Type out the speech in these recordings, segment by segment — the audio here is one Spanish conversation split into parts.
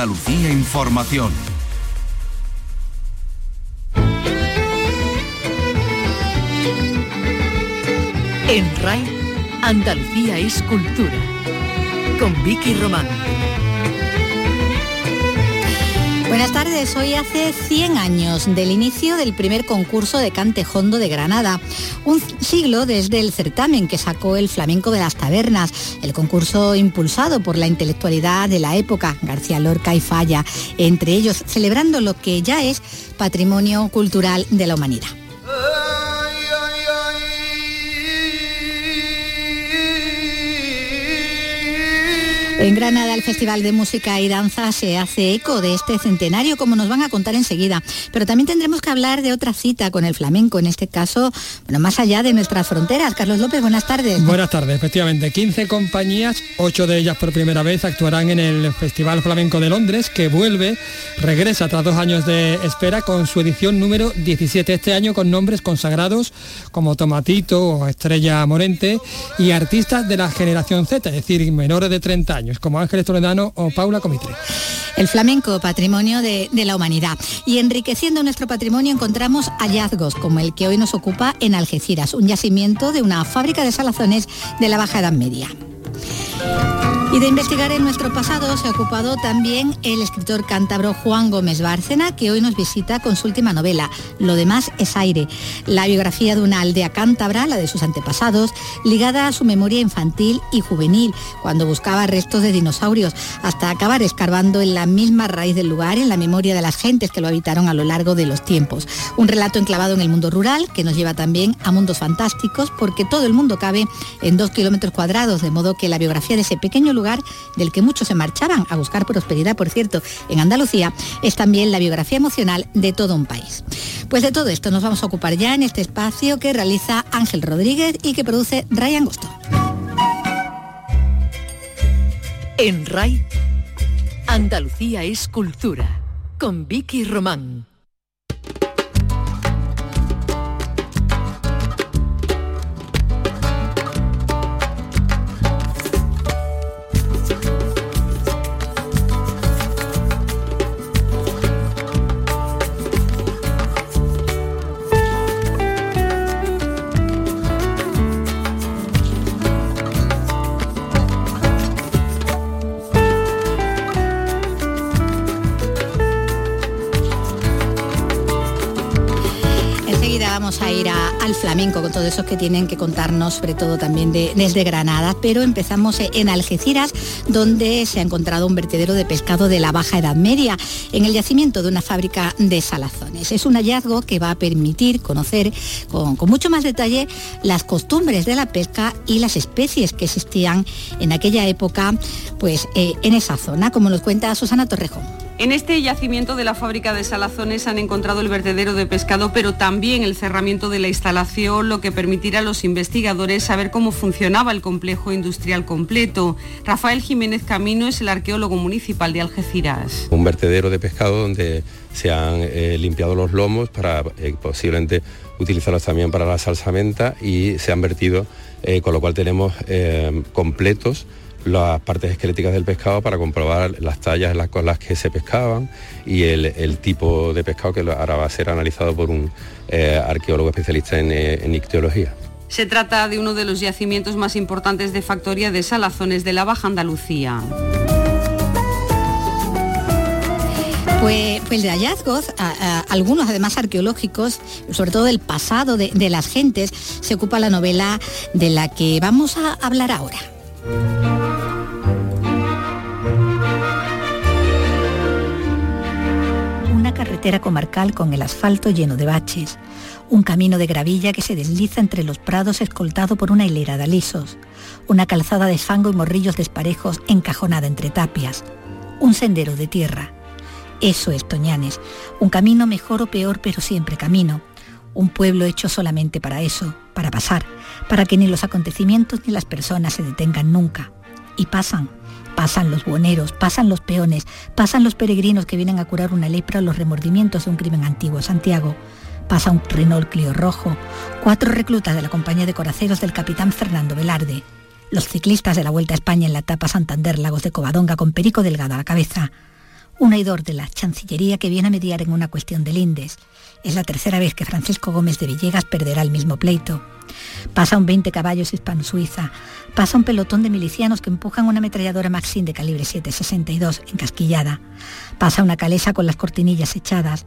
Andalucía Información. En RAI, Andalucía es cultura. Con Vicky Román. Buenas tardes, hoy hace 100 años del inicio del primer concurso de cantejondo de Granada, un siglo desde el certamen que sacó el flamenco de las tabernas, el concurso impulsado por la intelectualidad de la época, García Lorca y Falla, entre ellos celebrando lo que ya es patrimonio cultural de la humanidad. En Granada el Festival de Música y Danza se hace eco de este centenario, como nos van a contar enseguida. Pero también tendremos que hablar de otra cita con el flamenco, en este caso, bueno, más allá de nuestras fronteras. Carlos López, buenas tardes. Buenas tardes, efectivamente. 15 compañías, 8 de ellas por primera vez, actuarán en el Festival Flamenco de Londres, que vuelve, regresa tras dos años de espera con su edición número 17 este año, con nombres consagrados como Tomatito o Estrella Morente y artistas de la generación Z, es decir, menores de 30 años como Ángeles Toledano o Paula Comitre. El flamenco, patrimonio de, de, la humanidad. Y enriqueciendo nuestro patrimonio encontramos hallazgos como el que hoy nos ocupa en Algeciras, un yacimiento de una fábrica de salazones de la Baja Edad Media. Y de investigar en nuestro pasado se ha ocupado también el escritor cántabro Juan Gómez Bárcena, que hoy nos visita con su última novela, Lo demás es aire, la biografía de una aldea cántabra, la de sus antepasados, ligada a su memoria infantil y juvenil, cuando buscaba restos de dinosaurios, hasta acabar escarbando en la misma raíz del lugar, en la memoria de las gentes que lo habitaron a lo largo de los tiempos. Un relato enclavado en el mundo rural, que nos lleva también a mundos fantásticos, porque todo el mundo cabe en dos kilómetros cuadrados, de modo que la biografía de ese pequeño lugar del que muchos se marchaban a buscar prosperidad, por cierto, en Andalucía, es también la biografía emocional de todo un país. Pues de todo esto nos vamos a ocupar ya en este espacio que realiza Ángel Rodríguez y que produce Ryan Gusto. En RAI, Andalucía es cultura, con Vicky Román. Ir al flamenco con todos esos que tienen que contarnos, sobre todo también de, desde Granada, pero empezamos en Algeciras, donde se ha encontrado un vertedero de pescado de la Baja Edad Media, en el yacimiento de una fábrica de salazones. Es un hallazgo que va a permitir conocer con, con mucho más detalle las costumbres de la pesca y las especies que existían en aquella época, pues eh, en esa zona, como nos cuenta Susana Torrejón. En este yacimiento de la fábrica de salazones han encontrado el vertedero de pescado, pero también el cerramiento de la instalación, lo que permitirá a los investigadores saber cómo funcionaba el complejo industrial completo. Rafael Jiménez Camino es el arqueólogo municipal de Algeciras. Un vertedero de pescado donde se han eh, limpiado los lomos para eh, posiblemente utilizarlos también para la salsamenta y se han vertido, eh, con lo cual tenemos completos las partes esqueléticas del pescado para comprobar las tallas con las que se pescaban y el, tipo de pescado que ahora va a ser analizado por un eh, arqueólogo especialista en, eh, en ictiología. Se trata de uno de los yacimientos más importantes de factoría de salazones de la Baja Andalucía. Pues, pues, de hallazgos, algunos además arqueológicos, sobre todo del pasado de, de las gentes, se ocupa la novela de la que vamos a hablar ahora. Carretera comarcal con el asfalto lleno de baches, un camino de gravilla que se desliza entre los prados escoltado por una hilera de alisos, una calzada de fango y morrillos desparejos encajonada entre tapias, un sendero de tierra. Eso es Toñanes, un camino mejor o peor pero siempre camino, un pueblo hecho solamente para eso, para pasar, para que ni los acontecimientos ni las personas se detengan nunca. Y pasan, pasan los buhoneros, pasan los peones, pasan los peregrinos que vienen a curar una lepra o los remordimientos de un crimen antiguo. Santiago, pasa un Renault Clio rojo, cuatro reclutas de la compañía de coraceros del capitán Fernando Velarde, los ciclistas de la Vuelta a España en la etapa Santander Lagos de Covadonga con Perico Delgado a la cabeza, un oidor de la Chancillería que viene a mediar en una cuestión del Indes. Es la tercera vez que Francisco Gómez de Villegas perderá el mismo pleito. Pasa un 20 caballos hispano-suiza. Pasa un pelotón de milicianos que empujan una ametralladora Maxim de calibre 7.62 encasquillada. Pasa una calesa con las cortinillas echadas.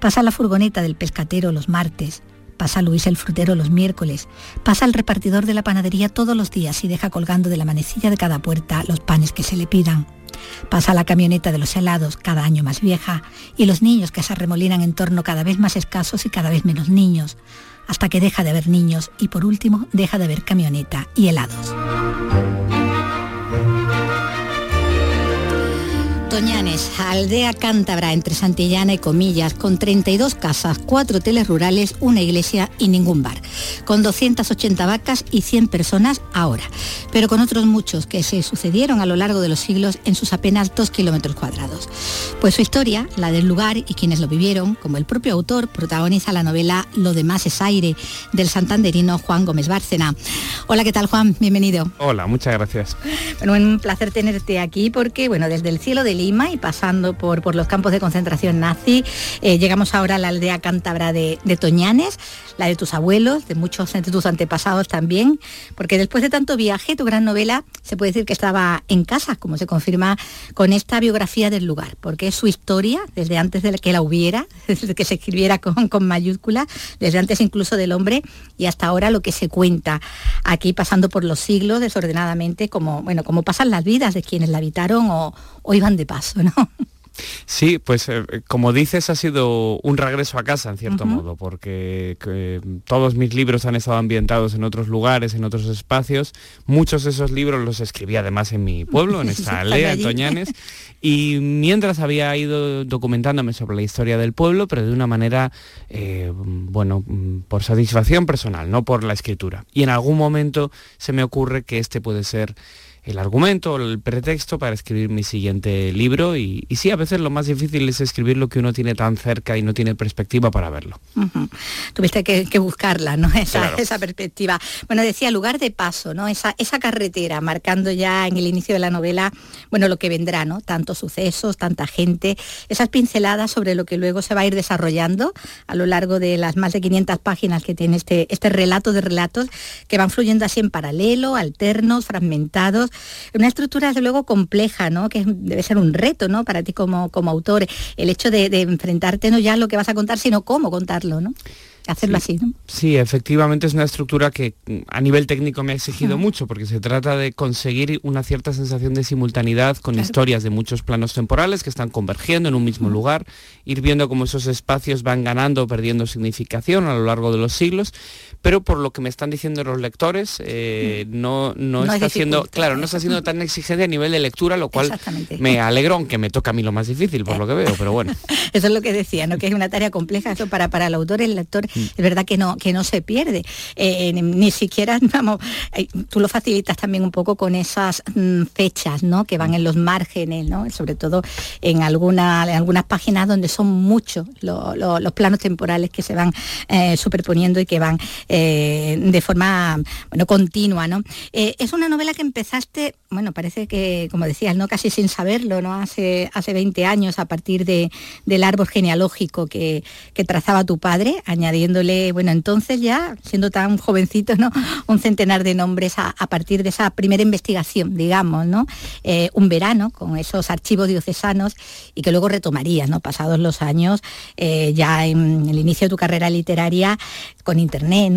Pasa la furgoneta del pescatero los martes. Pasa Luis el frutero los miércoles. Pasa el repartidor de la panadería todos los días y deja colgando de la manecilla de cada puerta los panes que se le pidan. Pasa la camioneta de los helados, cada año más vieja, y los niños que se arremolinan en torno cada vez más escasos y cada vez menos niños hasta que deja de haber niños y por último deja de haber camioneta y helados. Toñanes, aldea cántabra entre Santillana y Comillas, con 32 casas, 4 hoteles rurales, una iglesia y ningún bar, con 280 vacas y 100 personas ahora, pero con otros muchos que se sucedieron a lo largo de los siglos en sus apenas 2 kilómetros cuadrados. Pues su historia, la del lugar y quienes lo vivieron, como el propio autor, protagoniza la novela Lo demás es aire, del santanderino Juan Gómez Bárcena. Hola, ¿qué tal Juan? Bienvenido. Hola, muchas gracias. Bueno, un placer tenerte aquí porque, bueno, desde el cielo del Y pasando por, por los campos de concentración nazi. Eh, llegamos ahora a la aldea cántabra de, Toñanes, la de tus abuelos, de muchos de tus antepasados también, porque después de tanto viaje, tu gran novela se puede decir que estaba en casa, como se confirma con esta biografía del lugar, porque es su historia, desde antes de que la hubiera, desde que se escribiera con, con mayúsculas, desde antes incluso del hombre y hasta ahora lo que se cuenta aquí pasando por los siglos desordenadamente, como, bueno, como pasan las vidas de quienes la habitaron o, o iban de paso, ¿no? Sí, pues eh, como dices, ha sido un regreso a casa, en cierto modo, porque todos mis libros han estado ambientados en otros lugares, en otros espacios. Muchos de esos libros los escribí además en mi pueblo, en esta aldea, en Toñanes. Y mientras había ido documentándome sobre la historia del pueblo, pero de una manera, eh, bueno, por satisfacción personal, no por la escritura. Y en algún momento se me ocurre que este puede ser el argumento, el pretexto para escribir mi siguiente libro y, sí, a veces lo más difícil es escribir lo que uno tiene tan cerca y no tiene perspectiva para verlo. Tuviste que, buscarla, ¿no? Esa, esa, perspectiva. Bueno, decía lugar de paso, ¿no? Esa, esa carretera, marcando ya en el inicio de la novela, bueno, lo que vendrá, ¿no? Tantos sucesos, tanta gente, esas pinceladas sobre lo que luego se va a ir desarrollando a lo largo de las más de 500 páginas que tiene este, este relato de relatos que van fluyendo así en paralelo, alternos, fragmentados, una estructura desde luego compleja, ¿no? Que debe ser un reto, ¿no? Para ti como, como autor, el hecho de, de enfrentarte no ya a lo que vas a contar, sino cómo contarlo, ¿no? hacerlo así. ¿no? Sí, efectivamente es una estructura que mm, a nivel técnico me ha exigido mucho, porque se trata de conseguir una cierta sensación de simultaneidad con historias de muchos planos temporales que están convergiendo en un mismo lugar, ir viendo cómo esos espacios van ganando o perdiendo significación a lo largo de los siglos, pero por lo que me están diciendo los lectores, eh, no, no, está siendo, claro, no está siendo tan exigente a nivel de lectura, lo cual me alegro, aunque me toca a mí lo más difícil, por lo que veo, pero bueno. Eso es lo que decía, ¿no? que es una tarea compleja, eso para, para el autor, el lector es verdad que no, que no se pierde. Eh, ni, siquiera, vamos, eh, tú lo facilitas también un poco con esas mm, fechas, ¿no? Que van en los márgenes, ¿no? Sobre todo en, alguna, en algunas páginas donde son muchos los planos temporales que se van eh, superponiendo y que van de forma bueno, continua, ¿no? es una novela que empezaste, bueno, parece que, como decías, ¿no? Casi sin saberlo, ¿no? Hace, hace 20 años a partir de, del árbol genealógico que, que trazaba tu padre, añadiéndole bueno, entonces ya, siendo tan jovencito, ¿no? Un centenar de nombres a, partir de esa primera investigación, digamos, ¿no? Eh, un verano con esos archivos diocesanos y que luego retomarías, ¿no? Pasados los años, eh, ya en el inicio de tu carrera literaria, con internet.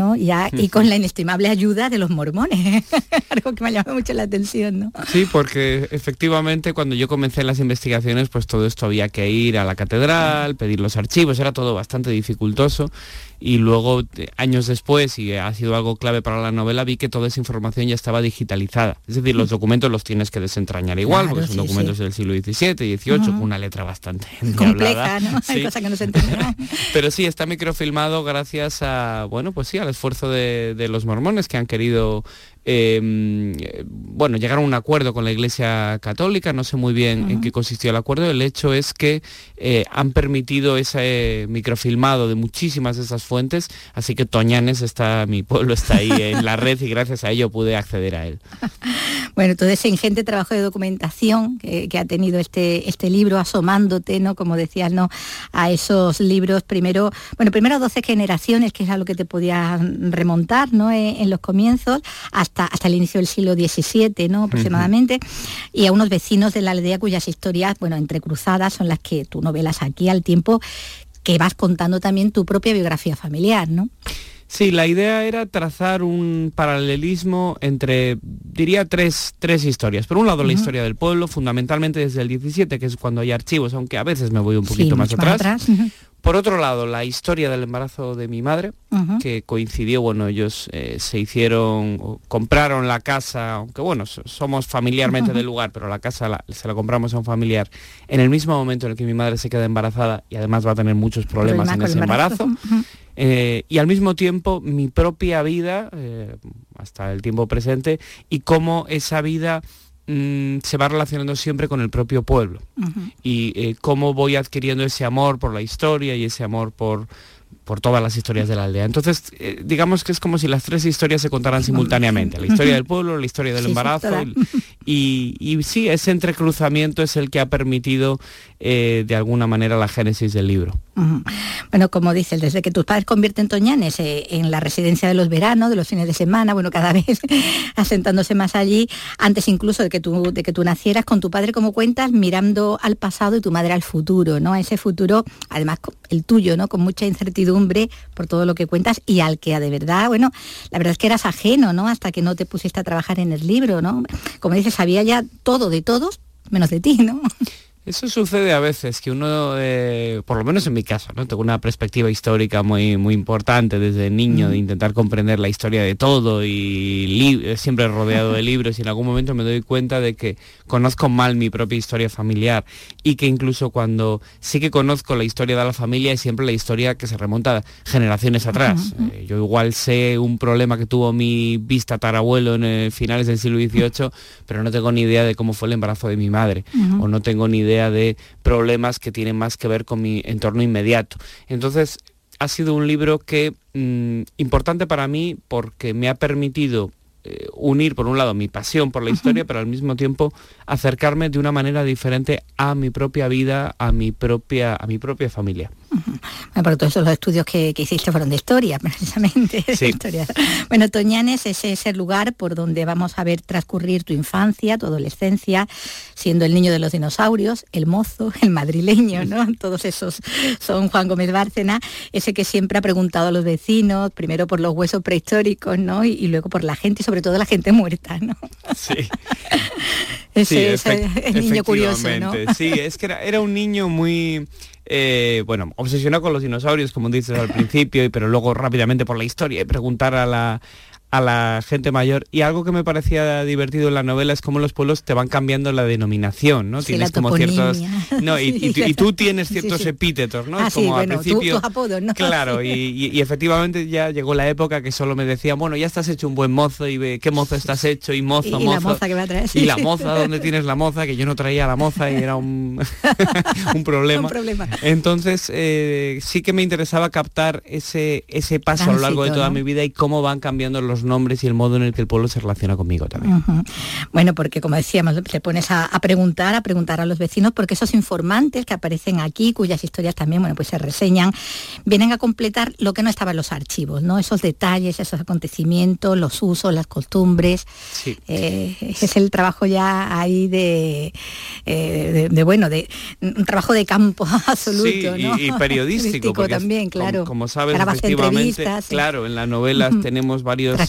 Y con la inestimable ayuda de los mormones, algo que me llamado mucho la atención, ¿no? Sí, porque efectivamente cuando yo comencé las investigaciones, pues todo esto había que ir a la catedral, pedir los archivos, era todo bastante dificultoso y luego eh, años después, y ha sido algo clave para la novela, vi que toda esa información ya estaba digitalizada. Es decir, los mm. documentos los tienes que desentrañar igual, porque son documentos del siglo XVII, XVIII, con una letra bastante compleja, ¿no? Hay cosas que no se. Pero sí, está microfilmado gracias a, bueno, pues sí, al esfuerzo de, los mormones que han querido em, bueno, llegaron a un acuerdo con la Iglesia Católica, no sé muy bien en qué consistió el acuerdo, el hecho es que eh, han permitido ese microfilmado de muchísimas de esas fuentes, así que Toñanes está, mi pueblo está ahí en la red y gracias a ello pude acceder a él. Bueno, todo ese ingente trabajo de documentación que, ha tenido este, este libro, asomándote, ¿no? Como decías, ¿no? A esos libros, primero, bueno, primero 12 generaciones, que es a lo que te podías remontar, ¿no? En, los comienzos, hasta, hasta el inicio del siglo XVII, ¿no? Aproximadamente, y a unos vecinos de la aldea cuyas historias, bueno, entrecruzadas son las que tú novelas aquí al tiempo que vas contando también tu propia biografía familiar, ¿no? Sí, la idea era trazar un paralelismo entre, diría, tres, tres historias. Por un lado, la historia del pueblo, fundamentalmente desde el 17, que es cuando hay archivos, aunque a veces me voy un poquito más atrás. Por otro lado, la historia del embarazo de mi madre, que coincidió, bueno, ellos eh, se hicieron, compraron la casa, aunque bueno, somos familiarmente del lugar, pero la casa se la compramos a un familiar en el mismo momento en el que mi madre se queda embarazada y además va a tener muchos problemas en ese embarazo. Eh, y al mismo tiempo mi propia vida, eh, hasta el tiempo presente, y cómo esa vida Mm, se va relacionando siempre con el propio pueblo. Y eh, cómo voy adquiriendo ese amor por la historia y ese amor por, por todas las historias de la aldea. Entonces, eh, digamos que es como si las tres historias se contaran simultáneamente, la historia del pueblo, la historia del embarazo y, y, sí, ese entrecruzamiento es el que ha permitido eh, de alguna manera la génesis del libro. Bueno, como dices, desde que tus padres convierten Toñanes eh, en la residencia de los veranos, de los fines de semana, bueno, cada vez asentándose más allí, antes incluso de que tú, de que tú nacieras, con tu padre, como cuentas, mirando al pasado y tu madre al futuro, ¿no? A ese futuro, además el tuyo, ¿no? Con mucha incertidumbre por todo lo que cuentas y al que de verdad, bueno, la verdad es que eras ajeno, ¿no? Hasta que no te pusiste a trabajar en el libro, ¿no? Como dices, sabía ya todo de todos, menos de ti, ¿no? Eso sucede a veces, que uno, eh, por lo menos en mi caso, ¿no? tengo una perspectiva histórica muy, muy importante desde niño, de intentar comprender la historia de todo y siempre rodeado de libros y en algún momento me doy cuenta de que conozco mal mi propia historia familiar y que incluso cuando sí que conozco la historia de la familia es siempre la historia que se remonta generaciones atrás. Eh, yo igual sé un problema que tuvo mi vista tarabuelo en eh, finales del siglo XVIII, pero no tengo ni idea de cómo fue el embarazo de mi madre o no tengo ni idea de problemas que tienen más que ver con mi entorno inmediato. Entonces, ha sido un libro que mm, importante para mí porque me ha permitido eh, unir por un lado mi pasión por la historia, pero al mismo tiempo acercarme de una manera diferente a mi propia vida, a mi propia, a mi propia familia. Bueno, todos los estudios que, hiciste fueron de historia, precisamente. Bueno, Toñanes es ese lugar por donde vamos a ver transcurrir tu infancia, tu adolescencia, siendo el niño de los dinosaurios, el mozo, el madrileño, ¿no? Todos esos son Juan Gómez Bárcena, ese que siempre ha preguntado a los vecinos, primero por los huesos prehistóricos, ¿no? Y, luego por la gente, y sobre todo la gente muerta, ¿no? Sí. ese, es el niño curioso, ¿no? Sí, es que era un niño muy eh, bueno, obsesionado con los dinosaurios, como dices al principio, pero luego rápidamente por la historia y preguntar a la, a la gente mayor y algo que me parecía divertido en la novela es cómo los pueblos te van cambiando la denominación, ¿no? tienes como ciertos no y, tú tienes ciertos epítetos, ¿no? Ah, como al principio apodos, ¿no? Claro, y, efectivamente ya llegó la época que solo me decía, bueno, ya estás hecho un buen mozo y ve qué mozo estás hecho y mozo, y, mozo. la moza que va a traer. Y la moza, ¿dónde tienes la moza? Que yo no traía la moza y era un, un problema. un problema. Entonces eh, sí que me interesaba captar ese ese paso a lo largo de toda mi vida y cómo van cambiando los nombres y el modo en el que el pueblo se relaciona conmigo también. Bueno, porque como decíamos, te pones a, preguntar, a preguntar a los vecinos, porque esos informantes que aparecen aquí, cuyas historias también, bueno, pues se reseñan, vienen a completar lo que no estaba en los archivos, ¿no? Esos detalles, esos acontecimientos, los usos, las costumbres. Eh, es el trabajo ya ahí de, eh, de, bueno, de un trabajo de campo absoluto, y, periodístico. también, claro. Como, sabes, efectivamente, claro, en las novelas tenemos varios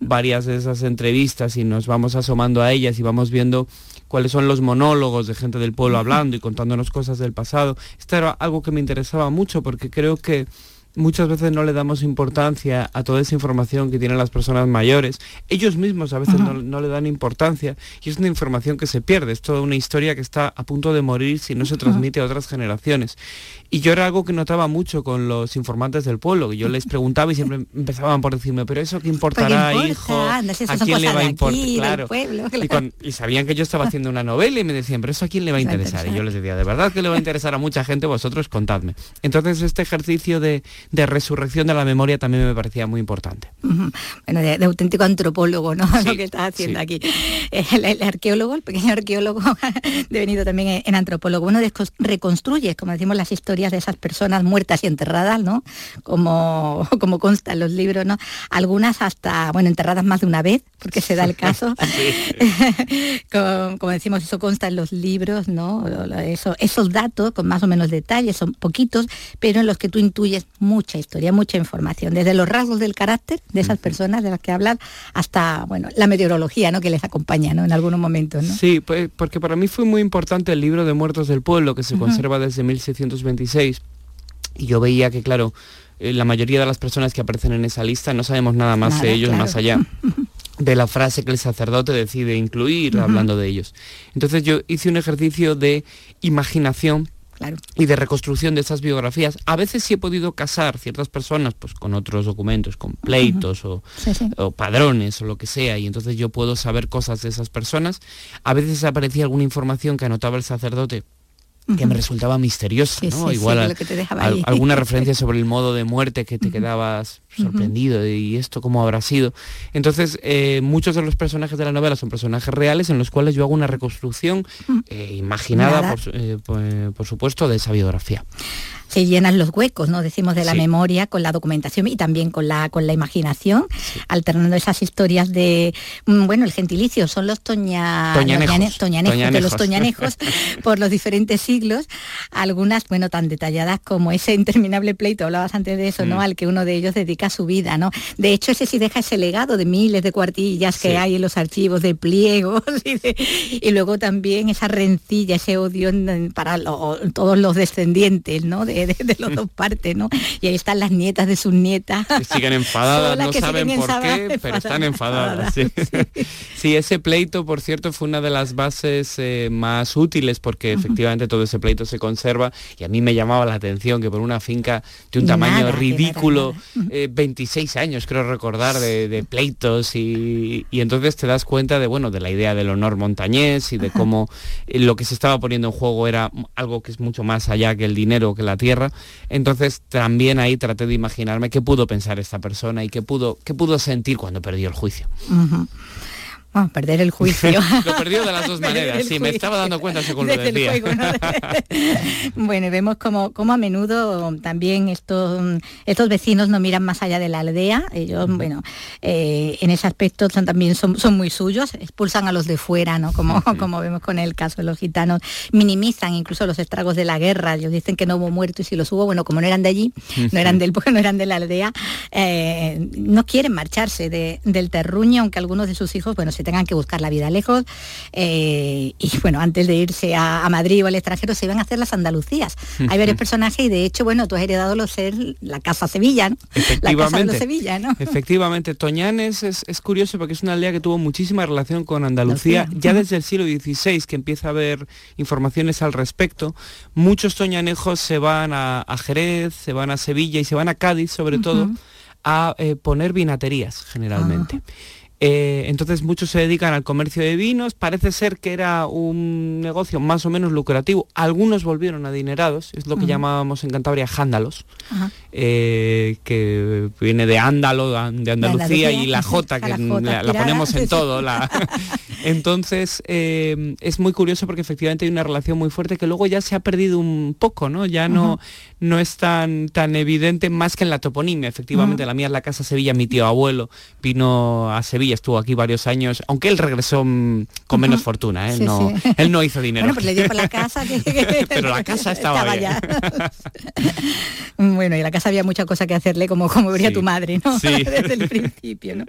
varias de esas entrevistas y nos vamos asomando a ellas y vamos viendo cuáles son los monólogos de gente del pueblo hablando y contándonos cosas del pasado. Esto era algo que me interesaba mucho porque creo que muchas veces no le damos importancia a toda esa información que tienen las personas mayores. Ellos mismos a veces no, le dan importancia y es una información que se pierde. Es toda una historia que está a punto de morir si no se transmite a otras generaciones. Y yo era algo que notaba mucho con los informantes del pueblo, que yo les preguntaba y siempre empezaban por decirme, pero eso qué importará, hijo, a quién le va a importar, Y, sabían que yo estaba haciendo una novela y me decían, pero eso a quién le va a interesar. Y yo les decía, de verdad que le va a interesar a mucha gente, vosotros contadme. Entonces este ejercicio de, resurrección de la memoria también me parecía muy importante. Bueno, de, auténtico antropólogo, ¿no? Lo que estás haciendo aquí. El, arqueólogo, el pequeño arqueólogo, devenido también en antropólogo. Uno reconstruye, como decimos, las historias de esas personas muertas y enterradas, ¿no? Como, como consta en los libros, ¿no? Algunas hasta, bueno, enterradas más de una vez, porque se da el caso. como, decimos, eso consta en los libros, ¿no? Eso, esos datos con más o menos detalles, son poquitos, pero en los que tú intuyes mucha historia, mucha información, desde los rasgos del carácter de esas personas de las que hablas hasta, bueno, la meteorología, ¿no? Que les acompaña, ¿no? En algunos momentos, ¿no? Sí, pues, porque para mí fue muy importante el libro de Muertos del Pueblo, que se conserva desde 1626 y yo veía que, claro, eh, la mayoría de las personas que aparecen en esa lista no sabemos nada más de ellos más allá de la frase que el sacerdote decide incluir hablando de ellos. Entonces yo hice un ejercicio de imaginación y de reconstrucción de esas biografías. A veces sí he podido casar ciertas personas pues, con otros documentos, con pleitos o, o, padrones o lo que sea, y entonces yo puedo saber cosas de esas personas. A veces aparecía alguna información que anotaba el sacerdote que me resultaba misteriosa, Igual alguna referencia sobre el modo de muerte que te quedabas sorprendido y esto cómo habrá sido. Entonces, eh, muchos de los personajes de la novela son personajes reales en los cuales yo hago una reconstrucción eh, imaginada, eh, por, supuesto, de esa biografía. Se llenan los huecos, ¿no? Decimos de la memoria con la documentación y también con la, con la imaginación, alternando esas historias de, mm, bueno, el gentilicio son los toña, toñanejos, de los toñanejos por los diferentes siglos, algunas, bueno, tan detalladas como ese interminable pleito, hablabas antes de eso, ¿no? Mm. Al que uno de ellos dedica su vida, ¿no? De hecho, ese sí deja ese legado de miles de cuartillas que hay en los archivos de pliegos y, luego también esa rencilla, ese odio para todos los descendientes, ¿no? de, las dos partes, ¿no? Y ahí están las nietas de sus nietas. Que siguen enfadadas, no saben por qué, pero están enfadadas. sí. ese pleito, por cierto, fue una de las bases eh, más útiles porque efectivamente todo ese pleito se conserva y a mí me llamaba la atención que por una finca de un tamaño ridículo, 26 eh, años creo recordar de, pleitos y, entonces te das cuenta de, bueno, de la idea del honor montañés y de cómo eh, lo que se estaba poniendo en juego era algo que es mucho más allá que el dinero, que la tierra. Entonces también ahí traté de imaginarme qué pudo pensar esta persona y qué pudo, qué pudo sentir cuando perdió el juicio. Bueno, perder el juicio. lo perdió de las dos maneras, sí, me estaba dando cuenta según lo decía. bueno, vemos como, como a menudo también estos, estos vecinos no miran más allá de la aldea. Ellos, bueno, eh, en ese aspecto son, también son, son, muy suyos, expulsan a los de fuera, ¿no? Como, como vemos con el caso de los gitanos. Minimizan incluso los estragos de la guerra. Ellos dicen que no hubo muertos y si los hubo, bueno, como no eran de allí, no eran del no eran de la aldea, eh, no quieren marcharse del terruño, aunque algunos de sus hijos, bueno, se tengan que buscar la vida lejos. Eh, y bueno, antes de irse a, Madrid o al extranjero se iban a hacer las Andalucías. Hay varios personajes y de hecho, bueno, tú has heredado lo ser la Casa Sevilla, La Casa de Sevilla, ¿no? Efectivamente, Toñanes es, curioso porque es una aldea que tuvo muchísima relación con Andalucía, ya desde el siglo XVI que empieza a haber informaciones al respecto. Muchos toñanejos se van a, Jerez, se van a Sevilla y se van a Cádiz sobre todo a eh, poner vinaterías generalmente. Ah. Eh, entonces muchos se dedican al comercio de vinos, parece ser que era un negocio más o menos lucrativo, algunos volvieron adinerados, es lo que llamábamos en Cantabria jándalos, eh, que viene de ándalo, de Andalucía, y la J, que la, ponemos en todo. Entonces eh, es muy curioso porque efectivamente hay una relación muy fuerte que luego ya se ha perdido un poco, ¿no? Ya no, no es tan, tan evidente más que en la toponimia. Efectivamente, la mía es la casa Sevilla, mi tío abuelo vino a Sevilla estuvo aquí varios años, aunque él regresó mm, con menos fortuna, ¿eh? no, él no hizo dinero. Bueno, pues le dio por la casa Pero la casa estaba, bueno, y la casa sabía muchas cosas que hacerle, como, como vería tu madre, ¿no? Desde el principio, ¿no?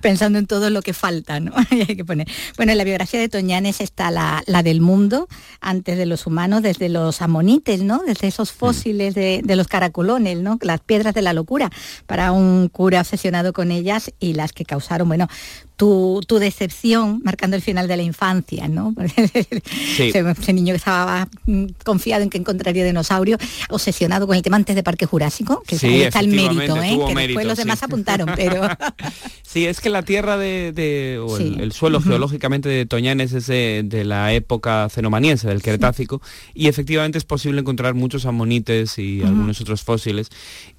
Pensando en todo lo que falta, ¿no? Hay que poner. Bueno, en la biografía de Toñanes está la, del mundo, antes de los humanos, desde los amonites, ¿no? Desde esos mm. fósiles de, de los caraculones, ¿no? Las piedras de la locura, para un cura obsesionado con ellas y las que causaron, bueno, tu, decepción marcando el final de la infancia, ¿no? Ese, niño que estaba mm, confiado en que encontraría dinosaurio, obsesionado con el tema antes de Parque Jurásico, que sí, está el mérito, ¿eh? que después los demás apuntaron, pero... sí, es que la tierra de, el, suelo geológicamente de Toñanes es de, la época cenomaniense, del Cretácico, y efectivamente es posible encontrar muchos amonites y algunos otros fósiles,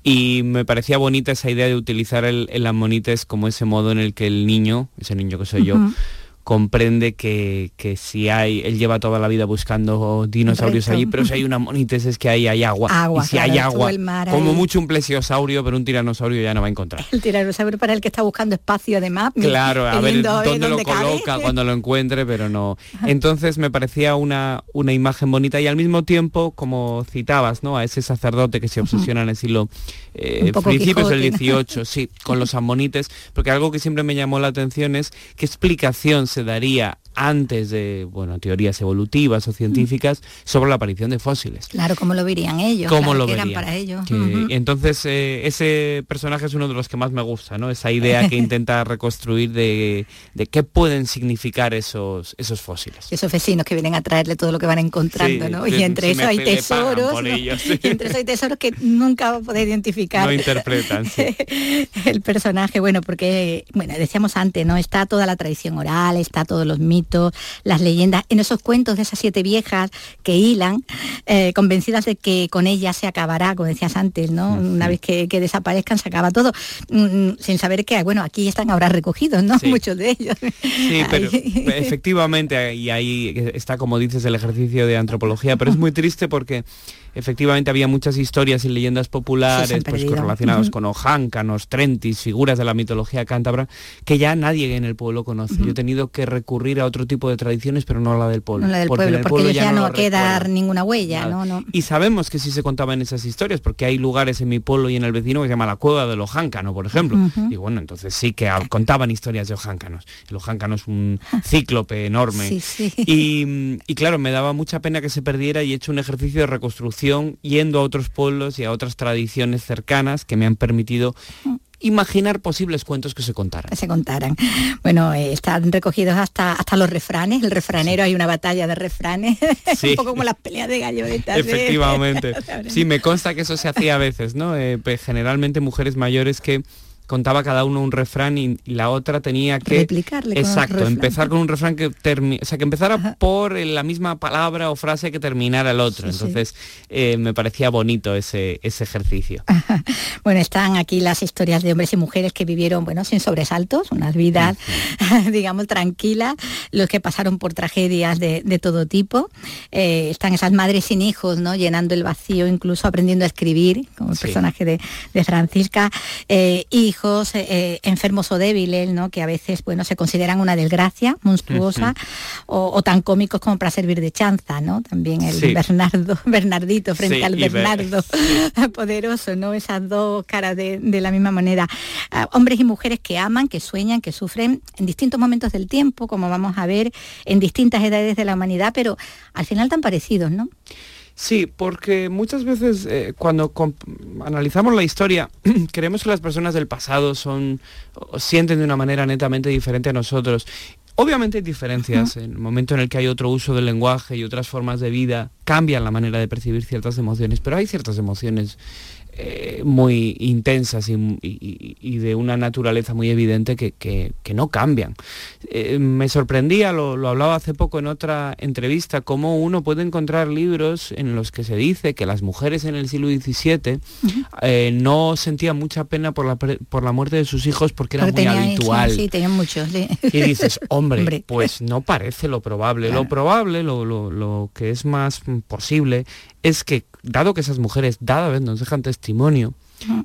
y me parecía bonita esa idea de utilizar el, el amonites como ese modo en el que el niño ese niño que soy yo, comprende que, si hay, él lleva toda la vida buscando dinosaurios allí, pero si hay una monites es que ahí hay agua. y si hay agua, como mucho un plesiosaurio, pero un tiranosaurio ya no va a encontrar. El tiranosaurio para el que está buscando espacio además. Claro, a ver dónde, lo coloca cuando lo encuentre, pero no. Entonces me parecía una, una imagen bonita y al mismo tiempo, como citabas, ¿no? A ese sacerdote que se obsesiona en el siglo eh, principios del 18, sí, con los amonites, porque algo que siempre me llamó la atención es qué explicación se daría antes de, bueno, teorías evolutivas o científicas sobre la aparición de fósiles. Claro, ¿cómo lo verían ellos? ¿Cómo lo verían? para ellos? Entonces, eh, ese personaje es uno de los que más me gusta, ¿no? Esa idea que intenta reconstruir de, qué pueden significar esos, esos fósiles. Esos vecinos que vienen a traerle todo lo que van encontrando, ¿no? Y entre eso hay tesoros, y entre eso hay tesoros que nunca va a poder identificar. No interpretan, El personaje, bueno, porque, bueno, decíamos antes, ¿no? Está toda la tradición oral, está todos los mitos, las leyendas, en esos cuentos de esas siete viejas que hilan, eh, convencidas de que con ellas se acabará, como decías antes, ¿no? Una vez que, desaparezcan se acaba todo, mm, mm, sin saber que, bueno, aquí están ahora recogidos, ¿no? Muchos de ellos. Sí, pero efectivamente, y ahí está, como dices, el ejercicio de antropología, pero es muy triste porque efectivamente había muchas historias y leyendas populares pues, relacionadas con ojáncanos, trentis, figuras de la mitología cántabra, que ya nadie en el pueblo conoce. Yo he tenido que recurrir a otro tipo de tradiciones, pero no a la del pueblo. No la del porque pueblo, porque ya, no, queda ninguna huella. Y sabemos que sí se contaban esas historias, porque hay lugares en mi pueblo y en el vecino que se llama la cueva del ojáncano, por ejemplo. Y bueno, entonces sí que contaban historias de ojáncanos. El ojáncano es un cíclope enorme. Y, y claro, me daba mucha pena que se perdiera y he hecho un ejercicio de reconstrucción yendo a otros pueblos y a otras tradiciones cercanas que me han permitido imaginar posibles cuentos que se contaran. Se contaran. Bueno, eh, están recogidos hasta, hasta los refranes. El refranero, hay una batalla de refranes, un poco como las peleas de gallonetas. Efectivamente. sí, me consta que eso se hacía a veces, ¿no? Eh, pues, generalmente mujeres mayores que contaba cada uno un refrán y, la otra tenía que Replicarle exacto empezar con un refrán que o sea que empezara por la misma palabra o frase que terminara el otro. Entonces eh, me parecía bonito ese, ese ejercicio. Bueno están aquí las historias de hombres y mujeres que vivieron bueno sin sobresaltos unas vidas digamos tranquilas los que pasaron por tragedias de, todo tipo. Eh, están esas madres sin hijos no llenando el vacío incluso aprendiendo a escribir como el personaje de, de Francisca. Eh, y hijos eh, eh, enfermos o débiles, ¿no? que a veces bueno, se consideran una desgracia monstruosa o, tan cómicos como para servir de chanza, ¿no? También el Bernardo, Bernardito frente al Bernardo poderoso, ¿no? Esas dos caras de, la misma manera. Ah, hombres y mujeres que aman, que sueñan, que sufren en distintos momentos del tiempo, como vamos a ver, en distintas edades de la humanidad, pero al final tan parecidos, ¿no? Sí, porque muchas veces eh, cuando analizamos la historia, creemos que las personas del pasado son sienten de una manera netamente diferente a nosotros. Obviamente hay diferencias, en el momento en el que hay otro uso del lenguaje y otras formas de vida, cambian la manera de percibir ciertas emociones, pero hay ciertas emociones eh, muy intensas y, de una naturaleza muy evidente que, no cambian. Eh, me sorprendía, lo, hablaba hace poco en otra entrevista, cómo uno puede encontrar libros en los que se dice que las mujeres en el siglo XVII eh, no sentían mucha pena por la, por la muerte de sus hijos porque era muy habitual. sí, tenían muchos. Y dices, hombre, pues no parece lo probable. Lo probable, lo, lo que es más posible, es que, dado que esas mujeres dada vez nos dejan testimonio,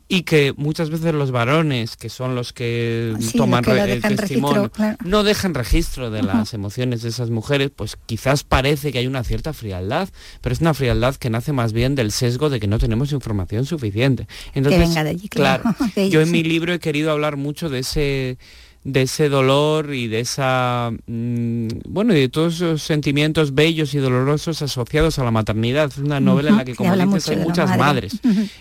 y que muchas veces los varones, que son los que toman el testimonio, no dejan registro de las emociones de esas mujeres, pues quizás parece que hay una cierta frialdad, pero es una frialdad que nace más bien del sesgo de que no tenemos información suficiente. Entonces, claro, yo en mi libro he querido hablar mucho de ese de ese dolor y de esa mm, bueno y de todos esos sentimientos bellos y dolorosos asociados a la maternidad. Es una novela en la que como dices hay muchas madres.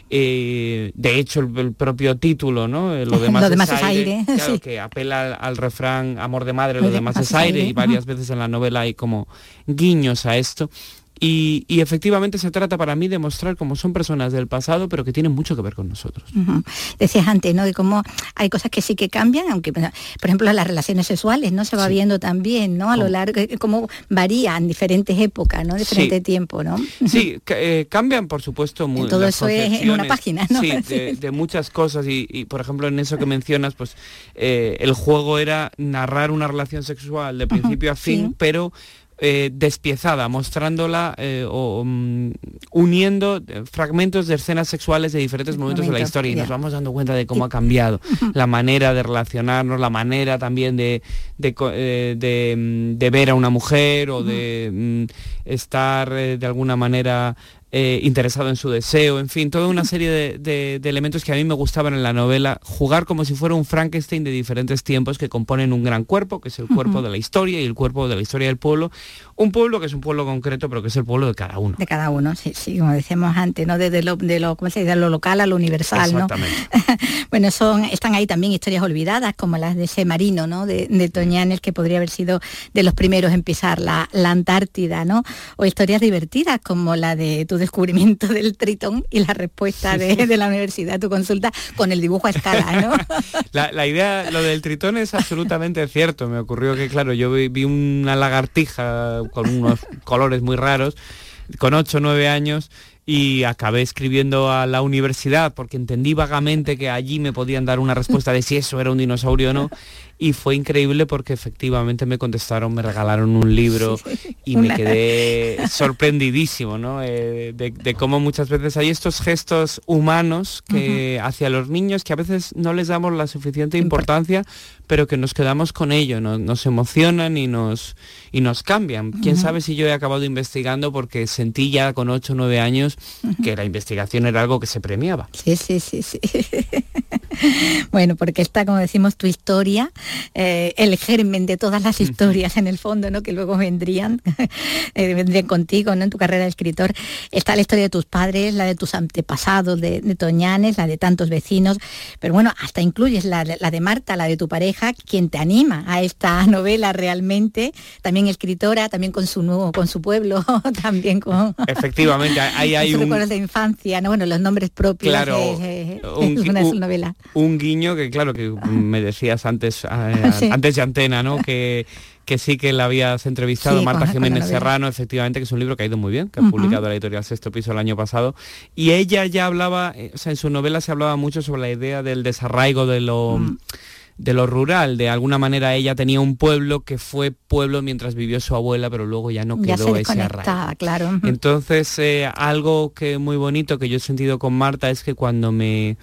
Eh, de hecho el, propio título no eh, lo demás, es, aire, claro, que apela al, refrán amor de madre lo, demás es aire y varias veces en la novela hay como guiños a esto y, efectivamente se trata para mí de mostrar cómo son personas del pasado, pero que tienen mucho que ver con nosotros. Decías antes, ¿no? De cómo hay cosas que sí que cambian, aunque, por ejemplo, las relaciones sexuales, ¿no? Se va viendo también, ¿no? A lo largo, eh, cómo varían en diferentes épocas, ¿no? Diferente tiempo, ¿no? Sí, eh, cambian, por supuesto, muy, Todo eso es en una página, ¿no? Sí, de, muchas cosas. Y, por ejemplo, en eso que mencionas, pues eh, el juego era narrar una relación sexual de principio a fin, pero eh, despiezada, mostrándola eh, o mm, uniendo eh, fragmentos de escenas sexuales de diferentes momentos de la historia. Y nos vamos dando cuenta de cómo ha cambiado la manera de relacionarnos, la manera también de, de, mm, ver a una mujer o de mm, estar de alguna manera eh, interesado en su deseo, en fin, toda una serie de, elementos que a mí me gustaban en la novela, jugar como si fuera un Frankenstein de diferentes tiempos que componen un gran cuerpo, que es el cuerpo de la historia y el cuerpo de la historia del pueblo, un pueblo que es un pueblo concreto, pero que es el pueblo de cada uno. De cada uno, sí, sí, como decíamos antes, ¿no? Desde lo, de lo, ¿cómo se dice? lo local a lo universal, Exactamente. bueno, son, están ahí también historias olvidadas, como las de ese marino, ¿no? De, de Toñanes, que podría haber sido de los primeros en pisar la, la Antártida, ¿no? O historias divertidas, como la de tu descubrimiento del tritón y la respuesta de, la universidad tu consulta con el dibujo a escala, ¿no? la, idea, lo del tritón es absolutamente cierto. Me ocurrió que, claro, yo vi, una lagartija con unos colores muy raros, con 8 o 9 años, y acabé escribiendo a la universidad porque entendí vagamente que allí me podían dar una respuesta de si eso era un dinosaurio o no y fue increíble porque efectivamente me contestaron, me regalaron un libro y me quedé sorprendidísimo ¿no? Eh, de, cómo muchas veces hay estos gestos humanos que hacia los niños que a veces no les damos la suficiente importancia, pero que nos quedamos con ello, nos emocionan y nos, y nos cambian. Quién sabe si yo he acabado investigando porque sentí ya con 8 o 9 años que la investigación era algo que se premiaba. Sí, sí, sí, sí. bueno, porque está, como decimos, tu historia, eh, el germen de todas las historias en el fondo, ¿no? Que luego vendrían, eh, vendrían contigo, ¿no? En tu carrera de escritor. Está la historia de tus padres, la de tus antepasados, de, Toñanes, la de tantos vecinos, pero bueno, hasta incluyes la, de Marta, la de tu pareja, quien te anima a esta novela realmente, también escritora, también con su nuevo, con su pueblo, también con... Efectivamente, ahí hay un... recuerdos de infancia, ¿no? Bueno, los nombres propios claro, de, una novela un guiño que claro que me decías antes eh, antes de antena no que que sí que la habías entrevistado Marta Jiménez Serrano efectivamente que es un libro que ha ido muy bien que ha publicado la editorial Sexto Piso el año pasado y ella ya hablaba eh, o sea en su novela se hablaba mucho sobre la idea del desarraigo de lo mm de lo rural. De alguna manera ella tenía un pueblo que fue pueblo mientras vivió su abuela, pero luego ya no quedó ese arraigo. claro. Entonces, eh, algo que muy bonito que yo he sentido con Marta es que cuando me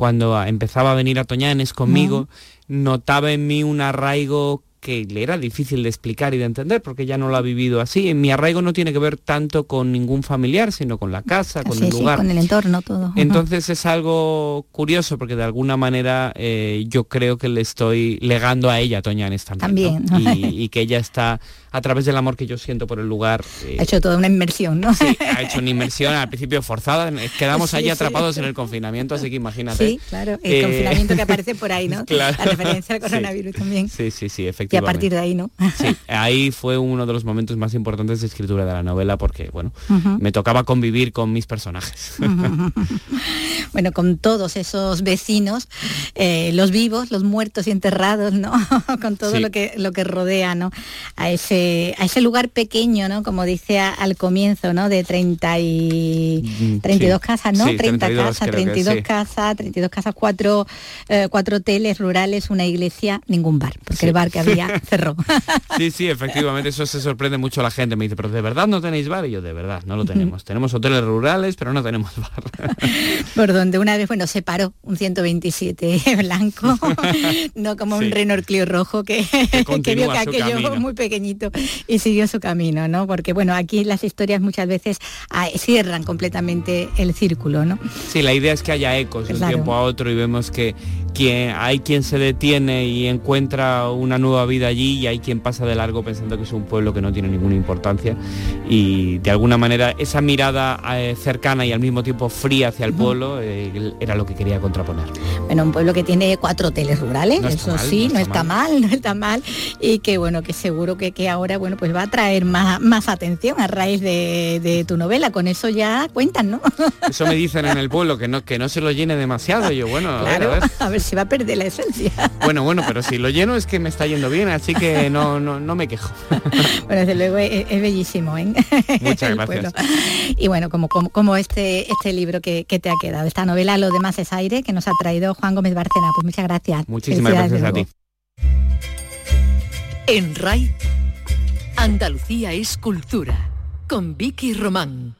cuando empezaba a venir a Toñanes conmigo, notaba en mí un arraigo que le era difícil de explicar y de entender porque ya no lo ha vivido así. Mi arraigo no tiene que ver tanto con ningún familiar, sino con la casa, con el lugar. con el entorno, todo. Entonces es algo curioso porque de alguna manera eh, yo creo que le estoy legando a ella, Toñanes también. También. Y, y, que ella está a través del amor que yo siento por el lugar. Eh, ha hecho toda una inmersión, ¿no? Sí, ha hecho una inmersión al principio forzada. Quedamos allí atrapados en el confinamiento, así que imagínate. Sí, claro, el eh, confinamiento que aparece por ahí, ¿no? Claro. La referencia al coronavirus también. Sí, sí, sí, efectivamente. Y a partir de ahí, ¿no? Sí, ahí fue uno de los momentos más importantes de escritura de la novela porque, bueno, me tocaba convivir con mis personajes. bueno, con todos esos vecinos, eh, los vivos, los muertos y enterrados, ¿no? con todo lo, que, lo que rodea, ¿no? A ese a ese lugar pequeño, ¿no? Como dice al comienzo, ¿no? De 30 y 32 mm, casas, ¿no? 30 casas, 32 casas, 32 casas, cuatro, eh, cuatro hoteles rurales, una iglesia, ningún bar, porque el bar que había cerró. Sí, sí, efectivamente, eso se sorprende mucho a la gente. Me dice, pero ¿de verdad no tenéis bar? Y yo, de verdad, no lo tenemos. tenemos hoteles rurales, pero no tenemos bar. Por donde una vez, bueno, se paró un 127 blanco, no como un Renault Clio rojo que, que, vio que aquello muy pequeñito y siguió su camino, ¿no? Porque, bueno, aquí las historias muchas veces ah, cierran completamente el círculo, ¿no? Sí, la idea es que haya ecos de un tiempo a otro y vemos que quien, hay quien se detiene y encuentra una nueva vida allí y hay quien pasa de largo pensando que es un pueblo que no tiene ninguna importancia y de alguna manera esa mirada eh, cercana y al mismo tiempo fría hacia el pueblo eh, era lo que quería contraponer. Bueno, un pueblo que tiene cuatro hoteles rurales, eso sí, no, está, mal. no está mal y que bueno, que seguro que, que ahora bueno, pues va a traer más, más atención a raíz de, tu novela, con eso ya cuentan, ¿no? Eso me dicen en el pueblo, que no, que no se lo llene demasiado, yo bueno, a ver, a ver. A ver se va a perder la esencia. Bueno, bueno, pero si lo lleno es que me está yendo bien, así que no, no, no me quejo. Bueno, desde luego es, bellísimo, ¿eh? Muchas gracias. Y bueno, como, como, este, este libro que, te ha quedado, esta novela Lo demás es aire, que nos ha traído Juan Gómez Barcena. Pues muchas gracias. Muchísimas gracias a ti. En RAI, Andalucía es cultura, con Vicky Román.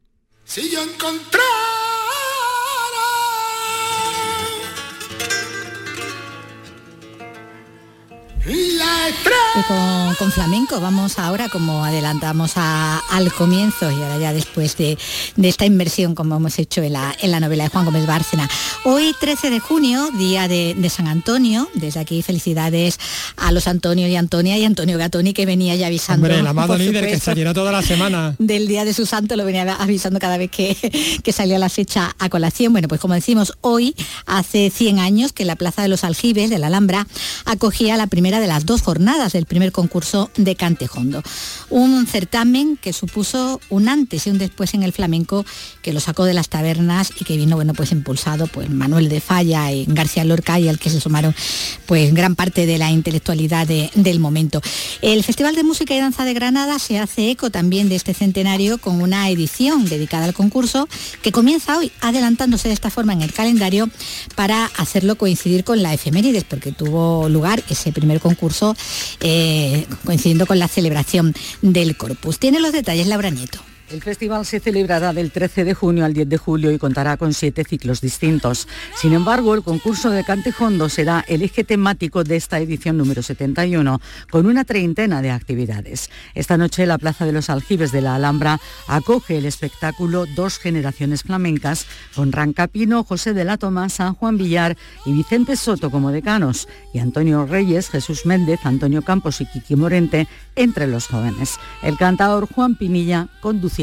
Si yo encontré Y con, flamenco vamos ahora, como adelantamos al comienzo y ahora ya después de, esta inversión como hemos hecho en la, en la, novela de Juan Gómez Bárcena. Hoy 13 de junio, día de, San Antonio, desde aquí felicidades a los Antonio y Antonia y Antonio Gatoni que venía ya avisando. Hombre, el amado líder que se llenó toda la semana. Del día de su santo lo venía avisando cada vez que, que salía la fecha a colación. Bueno, pues como decimos, hoy hace 100 años que la Plaza de los Aljibes de la Alhambra acogía la primera de las dos jornadas del primer concurso de Cantejondo. Un certamen que supuso un antes y un después en el flamenco que lo sacó de las tabernas y que vino bueno, pues impulsado pues Manuel de Falla y García Lorca y al que se sumaron pues gran parte de la intelectualidad del momento. El Festival de Música y Danza de Granada se hace eco también de este centenario con una edición dedicada al concurso que comienza hoy adelantándose de esta forma en el calendario para hacerlo coincidir con la efemérides porque tuvo lugar ese primer concurso eh, coincidiendo con la celebración del Corpus. Tiene los detalles Laura Nieto. El festival se celebrará del 13 de junio al 10 de julio y contará con siete ciclos distintos. Sin embargo, el concurso de Cantejondo será el eje temático de esta edición número 71, con una treintena de actividades. Esta noche la Plaza de los Aljibes de la Alhambra acoge el espectáculo Dos Generaciones Flamencas, con Rancapino, José de la Tomasa, Juan Villar y Vicente Soto como decanos, y Antonio Reyes, Jesús Méndez, Antonio Campos y Kiki Morente entre los jóvenes. El cantador Juan Pinilla conducirá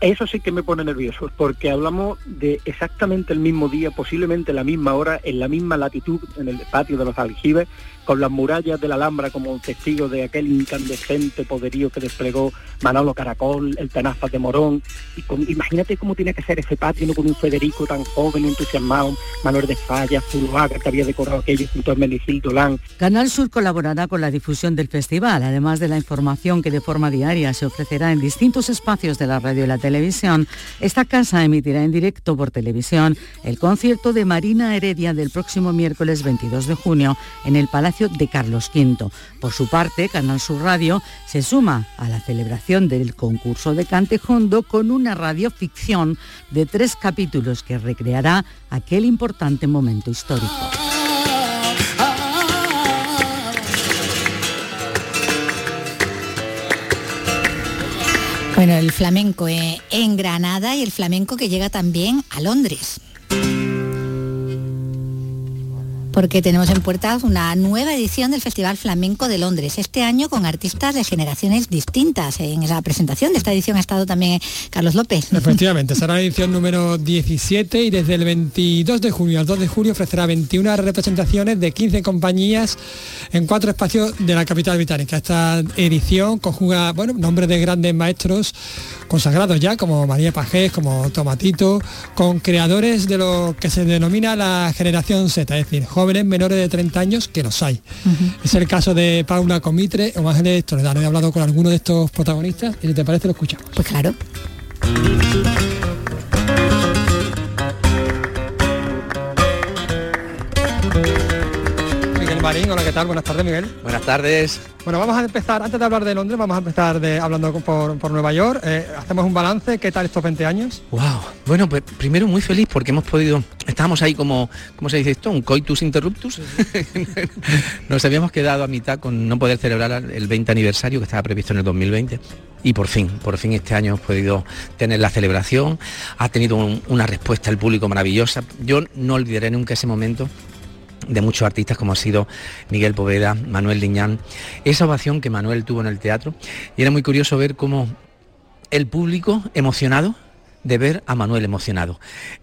Eso sí que me pone nervioso, porque hablamos de exactamente el mismo día, posiblemente la misma hora, en la misma latitud, en el patio de los aljibes, con las murallas de la Alhambra como testigo de aquel incandescente poderío que desplegó Manolo Caracol, el Tenazas de Morón. Y imagínate cómo tiene que ser ese patio ¿no? con un Federico tan joven, entusiasmado, Manuel de Falla, Zuluaga, que había decorado aquello junto a Meligildo Lan. Canal Sur colaborará con la difusión del festival, además de la información que de forma diaria se ofrecerá en distintos espacios de la radio y la televisión. Esta casa emitirá en directo por televisión el concierto de Marina Heredia del próximo miércoles 22 de junio en el Palacio de Carlos V. Por su parte, Canal Sur Radio se suma a la celebración del concurso de Cantejondo con una radioficción de tres capítulos que recreará aquel importante momento histórico. Bueno, el flamenco en Granada y el flamenco que llega también a Londres. Porque tenemos en puertas una nueva edición del Festival Flamenco de Londres, este año con artistas de generaciones distintas. En esa presentación de esta edición ha estado también Carlos López. Efectivamente, será la edición número 17 y desde el 22 de junio al 2 de julio ofrecerá 21 representaciones de 15 compañías en cuatro espacios de la capital británica. Esta edición conjuga bueno, nombres de grandes maestros consagrados ya, como María Pajés, como Tomatito, con creadores de lo que se denomina la generación Z, es decir, jóvenes menores de 30 años que los hay. Es el caso de Paula Comitre o Ángeles Toledano. He hablado con alguno de estos protagonistas y si te parece lo escuchamos. Pues claro. Marín, hola, ¿qué tal? Buenas tardes, Miguel. Buenas tardes. Bueno, vamos a empezar, antes de hablar de Londres, vamos a empezar de, hablando por, Nueva York. Eh, hacemos un balance, ¿qué tal estos 20 años? Wow, bueno, pues primero muy feliz porque hemos podido, estábamos ahí como, ¿cómo se dice esto? Un coitus interruptus. Nos habíamos quedado a mitad con no poder celebrar el 20 aniversario que estaba previsto en el 2020 y por fin, por fin este año hemos podido tener la celebración, ha tenido una respuesta del público maravillosa. Yo no olvidaré nunca ese momento de muchos artistas como ha sido Miguel Poveda, Manuel Liñán, esa ovación que Manuel tuvo en el teatro. Y era muy curioso ver cómo el público emocionado de ver a Manuel emocionado.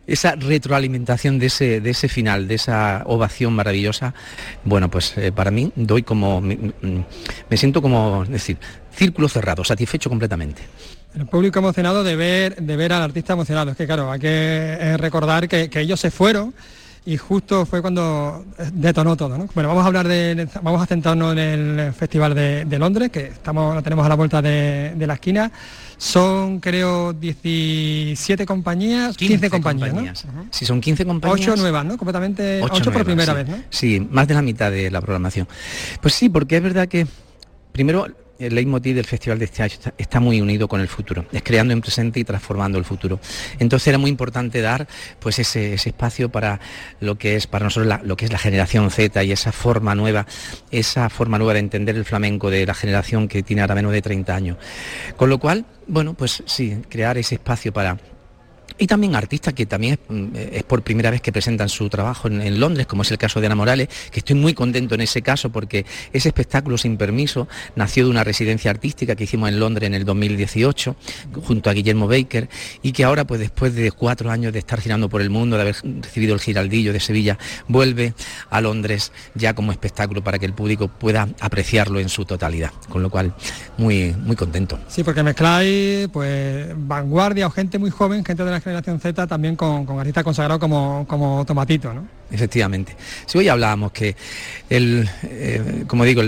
Esa retroalimentación de ese, de ese final, de esa ovación maravillosa, bueno, pues eh, para mí doy como, me, siento como, decir, círculo cerrado, satisfecho completamente. El público emocionado de ver, de ver al artista emocionado. Es que claro, hay que eh, recordar que ellos se fueron y justo fue cuando detonó todo. ¿no? Bueno, vamos a hablar de, vamos a centrarnos en el Festival de, Londres, que estamos, lo tenemos a la vuelta de, la esquina. Son, creo, 17 compañías, 15, compañías. ¿no? Si son 15 compañías. 8 nuevas, ¿no? Completamente, 8, por primera vez, ¿no? Sí, más de la mitad de la programación. Pues sí, porque es verdad que, primero, el leitmotiv del festival de este año está, muy unido con el futuro, es creando en presente y transformando el futuro. Entonces era muy importante dar pues ese, espacio para lo que es para nosotros lo que es la generación Z y esa forma nueva, esa forma nueva de entender el flamenco de la generación que tiene ahora menos de 30 años. Con lo cual, bueno, pues sí, crear ese espacio para y también artistas que también es, por primera vez que presentan su trabajo en, Londres, como es el caso de Ana Morales, que estoy muy contento en ese caso porque ese espectáculo sin permiso nació de una residencia artística que hicimos en Londres en el 2018 junto a Guillermo Baker y que ahora pues después de cuatro años de estar girando por el mundo, de haber recibido el Giraldillo de Sevilla, vuelve a Londres ya como espectáculo para que el público pueda apreciarlo en su totalidad. Con lo cual, muy, muy contento. Sí, porque mezcláis pues vanguardia o gente muy joven, gente de la generación Z también con, con artistas consagrados como, como Tomatito, ¿no? Efectivamente. Si hoy hablábamos que el, eh, como digo,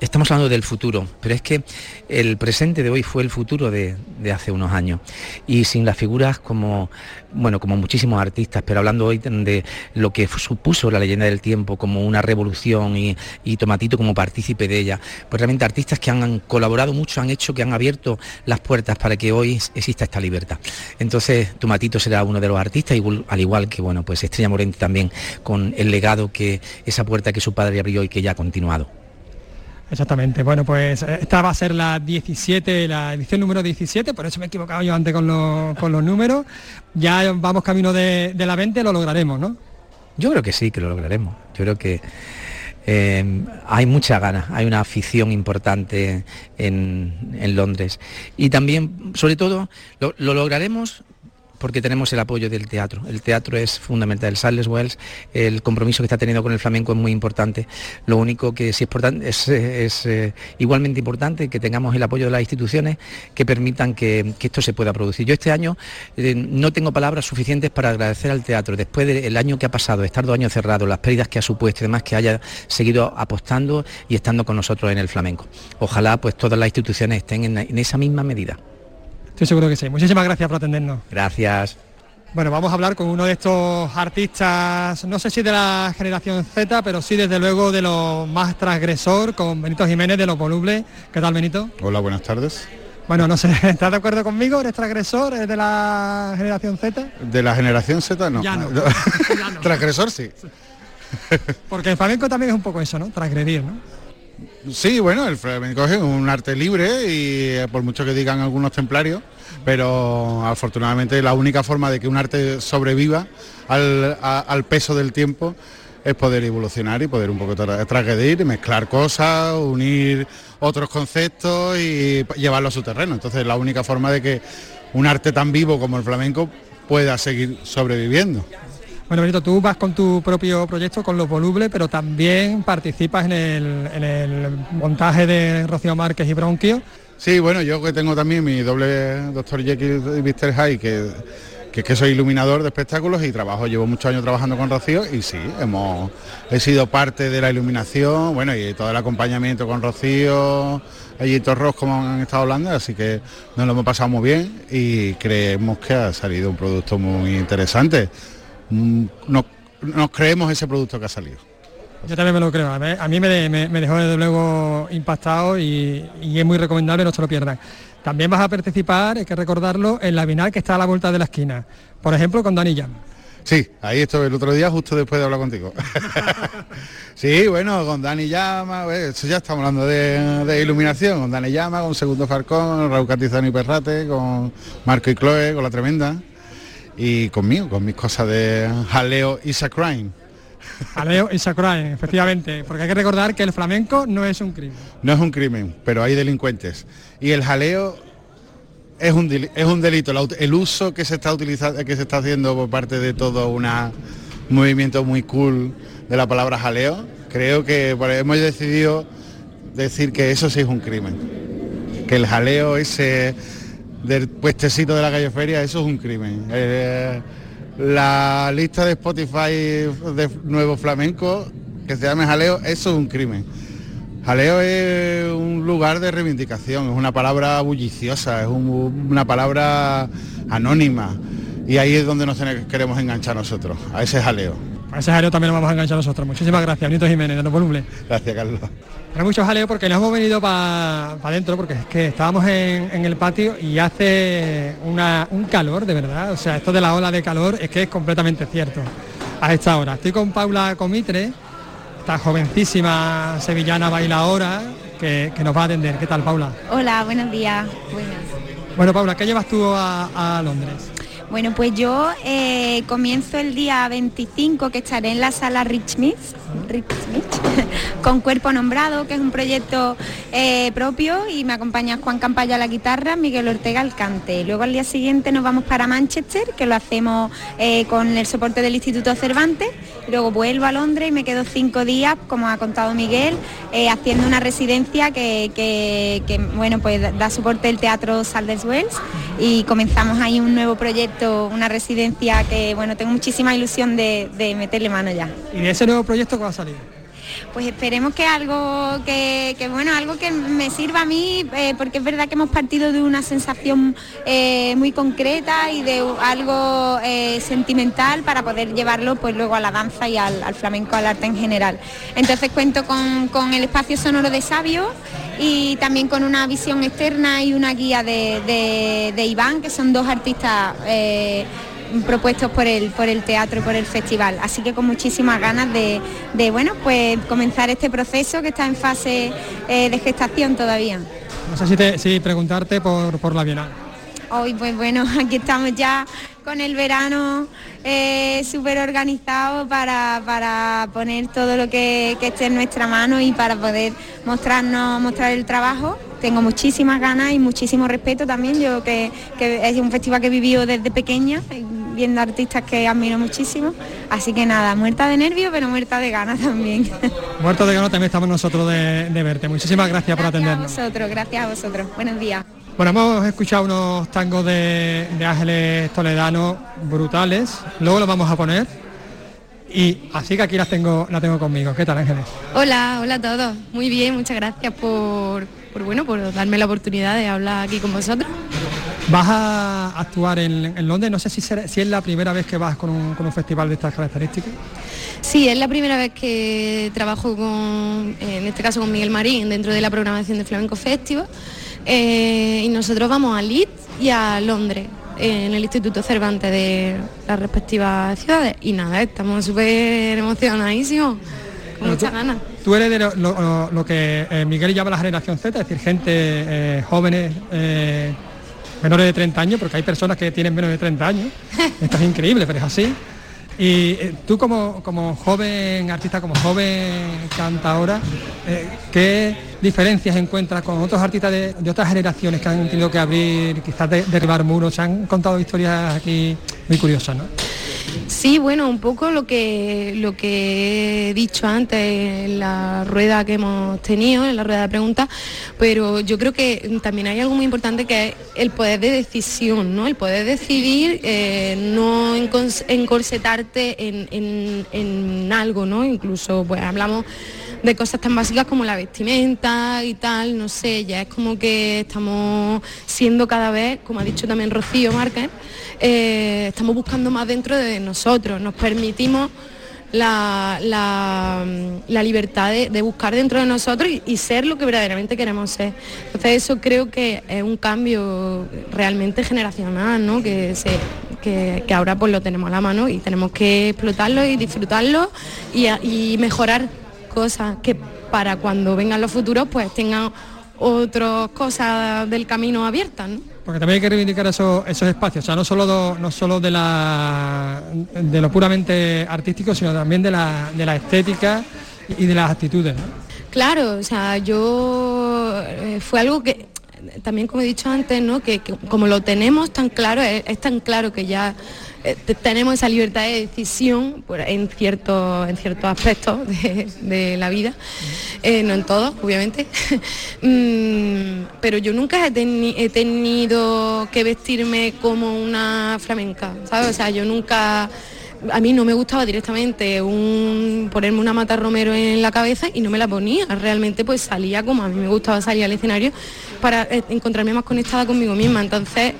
estamos hablando del futuro, pero es que el presente de hoy fue el futuro de, hace unos años. Y sin las figuras como, bueno, como muchísimos artistas, pero hablando hoy de lo que supuso la leyenda del tiempo como una revolución y, y Tomatito como partícipe de ella, pues realmente artistas que han colaborado mucho, han hecho que han abierto las puertas para que hoy exista esta libertad. Entonces, Tomatito será uno de los artistas, al igual que, bueno, pues Estrella Morente también con el legado que esa puerta que su padre abrió y que ya ha continuado. Exactamente, bueno pues eh, esta va a ser la 17, la edición número 17, por eso me he equivocado yo antes con los, números. Ya vamos camino de, la 20, lo lograremos, ¿no? Yo creo que sí, que lo lograremos. Yo creo que eh, hay mucha ganas, hay una afición importante en, Londres. Y también, sobre todo, lo, lo lograremos porque tenemos el apoyo del teatro. El teatro es fundamental. El Charles Wells, el compromiso que está teniendo con el flamenco es muy importante. Lo único que sí es, importante, es, eh, igualmente importante que tengamos el apoyo de las instituciones que permitan que, esto se pueda producir. Yo este año eh, no tengo palabras suficientes para agradecer al teatro, después del año que ha pasado, estar dos años cerrados, las pérdidas que ha supuesto y demás, que haya seguido apostando y estando con nosotros en el flamenco. Ojalá pues todas las instituciones estén en esa misma medida. Estoy seguro que sí. Muchísimas gracias por atendernos. Gracias. Bueno, vamos a hablar con uno de estos artistas, no sé si de la generación Z, pero sí desde luego de lo más transgresor, con Benito Jiménez de Los Volubles. ¿Qué tal, Benito? Hola, buenas tardes. Bueno, no sé, ¿estás de acuerdo conmigo? ¿Eres transgresor? ¿Es de la generación Z? De la generación Z no. Ya no. transgresor sí. Porque el flamenco también es un poco eso, ¿no? Transgredir, ¿no? Sí, bueno, el flamenco es un arte libre y eh, por mucho que digan algunos templarios, pero afortunadamente la única forma de que un arte sobreviva al, peso del tiempo es poder evolucionar y poder un poco transgredir, mezclar cosas, unir otros conceptos y llevarlo a su terreno. Entonces la única forma de que un arte tan vivo como el flamenco pueda seguir sobreviviendo. Bueno, Benito, tú vas con tu propio proyecto, con los volubles, pero también participas en el, montaje de Rocío Márquez y Bronquio. Sí, bueno, yo que tengo también mi doble Doctor Jekyll y Mr. Hyde, que, que, que soy iluminador de espectáculos y trabajo, llevo muchos años trabajando con Rocío y sí, hemos, he sido parte de la iluminación, bueno, y todo el acompañamiento con Rocío, allí Torros como han estado hablando, así que nos lo hemos pasado muy bien y creemos que ha salido un producto muy interesante. Mm, nos, creemos ese producto que ha salido. Yo también me lo creo. A mí me, dejó desde luego impactado y, es muy recomendable, no se lo pierdan. También vas a participar, hay que recordarlo, en la Binal que está a la vuelta de la esquina. Por ejemplo, con Dani Llama. Sí, ahí estuve el otro día justo después de hablar contigo. sí, bueno, con Dani Llama, eso ya estamos hablando de, iluminación, con Dani Llama, con Segundo Farcón, Raúl Catizano y Perrate, con Marco y Chloe, con La Tremenda y conmigo, con mis cosas de jaleo y crime. Jaleo y crime, efectivamente, porque hay que recordar que el flamenco no es un crimen. No es un crimen, pero hay delincuentes. Y el jaleo es un, es un delito. El uso que se está utilizando, que se está haciendo por parte de todo un movimiento muy cool de la palabra jaleo, creo que hemos decidido decir que eso sí es un crimen. Que el jaleo ese del puestecito de la calle Feria, eso es un crimen. Eh, la lista de Spotify de Nuevo Flamenco, que se llame Jaleo, eso es un crimen. Jaleo es un lugar de reivindicación, es una palabra bulliciosa, es una palabra anónima. Y ahí es donde nos queremos enganchar nosotros, a ese jaleo. A ese jaleo también nos vamos a enganchar nosotros. Muchísimas gracias, Nito Jiménez, de Voluble. Gracias, Carlos. Hay mucho jaleo porque nos hemos venido para adentro, porque es que estábamos en, el patio y hace un calor, de verdad. O sea, esto de la ola de calor es que es completamente cierto a esta hora. Estoy con Paula Comitre, esta jovencísima sevillana bailadora que, que nos va a atender. ¿Qué tal, Paula? Hola, buenos días. Buenas. Bueno, Paula, ¿qué llevas tú a, a Londres? Bueno, pues yo eh, comienzo el día 25 que estaré en la sala Rich con Cuerpo Nombrado, que es un proyecto eh, propio y me acompaña Juan Campaya a la guitarra, Miguel Ortega al cante. Luego al día siguiente nos vamos para Manchester, que lo hacemos eh, con el soporte del Instituto Cervantes. Luego vuelvo a Londres y me quedo cinco días, como ha contado Miguel, haciendo una residencia que, bueno, pues da soporte el Teatro Saldes Wells y comenzamos ahí un nuevo proyecto, una residencia que bueno, tengo muchísima ilusión de, meterle mano ya. ¿Y de ese nuevo proyecto qué va a salir? Pues esperemos que algo que, bueno, algo que me sirva a mí, eh, porque es verdad que hemos partido de una sensación eh, muy concreta y de algo eh, sentimental para poder llevarlo pues luego a la danza y al, flamenco, al arte en general. Entonces cuento con, con el espacio sonoro de Sabio y también con una visión externa y una guía de, Iván, que son dos artistas eh, propuestos por el, por el teatro y por el festival. Así que con muchísimas ganas de, bueno, pues comenzar este proceso que está en fase eh, de gestación todavía. No sé si, preguntarte por, por la Bienal. Hoy, pues bueno, aquí estamos ya con el verano eh, súper organizado para, poner todo lo que, esté en nuestra mano y para poder mostrarnos, mostrar el trabajo. Tengo muchísimas ganas y muchísimo respeto también, yo que, es un festival que he vivido desde pequeña, viendo artistas que admiro muchísimo. Así que nada, muerta de nervios, pero muerta de ganas también. Muerta de ganas también estamos nosotros de, verte. Muchísimas gracias, por atendernos. Gracias a vosotros, gracias a vosotros. Buenos días. Bueno, hemos escuchado unos tangos de, Ángeles Toledano brutales, luego los vamos a poner. Y así que aquí las tengo, la tengo conmigo. ¿Qué tal, Ángeles? Hola, hola a todos. Muy bien, muchas gracias por, bueno, por darme la oportunidad de hablar aquí con vosotros. Vas a actuar en, Londres, no sé si, si, es la primera vez que vas con un, con un, festival de estas características. Sí, es la primera vez que trabajo con, en este caso con Miguel Marín, dentro de la programación de Flamenco Festival. Eh, y nosotros vamos a Leeds y a Londres en el Instituto Cervantes de las respectivas ciudades y nada, estamos súper emocionadísimos, con muchas ganas. Tú eres de lo, que eh, Miguel llama la generación Z, es decir, gente eh, jóvenes, menores de 30 años, porque hay personas que tienen menos de 30 años, esto es increíble, pero es así. Y eh, tú como, como joven artista, como joven cantadora, eh, ¿qué diferencias encuentras con otros artistas de, otras generaciones que han tenido que abrir, quizás derribar muros? Se han contado historias aquí muy curiosas, ¿no? Sí, bueno, un poco lo que, lo que he dicho antes en la rueda que hemos tenido, en la rueda de preguntas, pero yo creo que también hay algo muy importante que es el poder de decisión, ¿no? El poder decidir, eh, no encorsetarte en, en, algo, ¿no? Incluso, pues hablamos de cosas tan básicas como la vestimenta y tal, no sé, ya es como que estamos siendo cada vez, como ha dicho también Rocío Márquez, eh, estamos buscando más dentro de nosotros, nos permitimos la, libertad de, buscar dentro de nosotros y, ser lo que verdaderamente queremos ser. Entonces eso creo que es un cambio realmente generacional, ¿no? que, se, que, ahora pues lo tenemos a la mano y tenemos que explotarlo y disfrutarlo y mejorar cosas que para cuando vengan los futuros pues tengan otras cosas del camino abiertas. Porque también hay que reivindicar esos, espacios, o sea, no solo, no solo de, la, de lo puramente artístico, sino también de la, de la estética y de las actitudes. Claro, o sea, yo eh, fue algo que también como he dicho antes, ¿no? que, como lo tenemos tan claro, es, tan claro que ya eh, tenemos esa libertad de decisión en ciertos en ciertos aspectos de, la vida, eh, no en todos, obviamente. Mm, pero yo nunca he, tenido que vestirme como una flamenca, ¿sabes? O sea, yo nunca a mí no me gustaba directamente un, ponerme una mata romero en la cabeza y no me la ponía. Realmente pues salía como a mí me gustaba salir al escenario para eh, encontrarme más conectada conmigo misma. Entonces,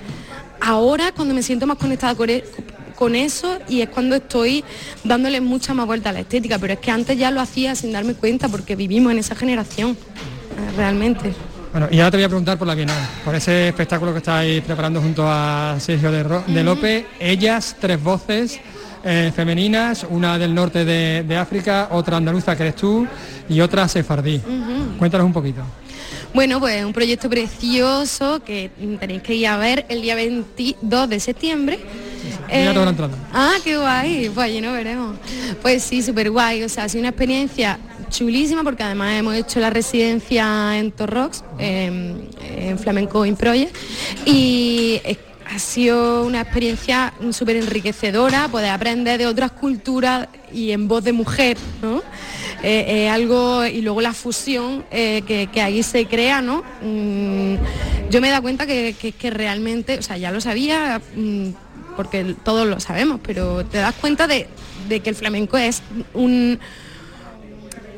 ahora cuando me siento más conectada e, con, eso y es cuando estoy dándole mucha más vuelta a la estética, pero es que antes ya lo hacía sin darme cuenta porque vivimos en esa generación, eh, realmente. Bueno, y ahora te voy a preguntar por la Bienal, por ese espectáculo que estáis preparando junto a Sergio de, de López, ellas, tres voces, eh, femeninas, una del norte de, África, otra andaluza que eres tú y otra sefardí. Cuéntanos un poquito. Bueno, pues un proyecto precioso que tenéis que ir a ver el día 22 de septiembre. Eh, ah, qué guay, pues allí no veremos. Pues sí, súper guay, o sea, ha sido una experiencia chulísima porque además hemos hecho la residencia en Torrox, en Flamenco in Project, y ha sido una experiencia súper enriquecedora, poder aprender de otras culturas y en voz de mujer, ¿no? Eh, algo, y luego la fusión eh, que, ahí se crea, ¿no? Mm, yo me he dado cuenta que, realmente, o sea, ya lo sabía, mm, porque todos lo sabemos, pero te das cuenta de que el flamenco es un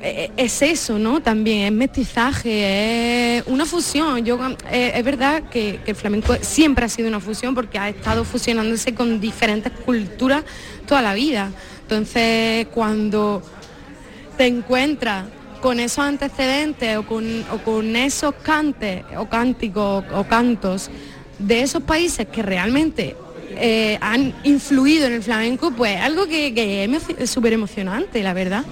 eh, es eso, ¿no? También es mestizaje, es una fusión. Yo, eh, es verdad que, el flamenco siempre ha sido una fusión porque ha estado fusionándose con diferentes culturas toda la vida. Entonces, cuando te encuentras con esos antecedentes o con, o con esos cantes o cánticos o cantos de esos países que realmente eh, han influido en el flamenco, pues algo que, es súper emocionante, la verdad.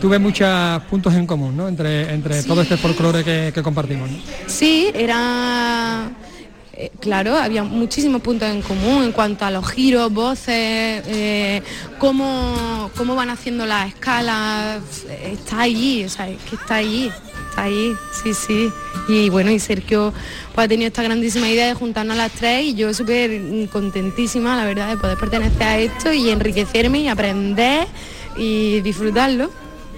tuve muchos puntos en común, ¿no? Entre, entre todo este folclore que, compartimos. Sí, era... Eh, claro, había muchísimos puntos en común en cuanto a los giros, voces, eh, cómo, cómo, van haciendo las escalas, está allí, o sea, es que está allí ahí, sí, sí. Y bueno, y Sergio pues, ha tenido esta grandísima idea de juntarnos a las tres y yo súper contentísima, la verdad, de poder pertenecer a esto y enriquecerme y aprender y disfrutarlo.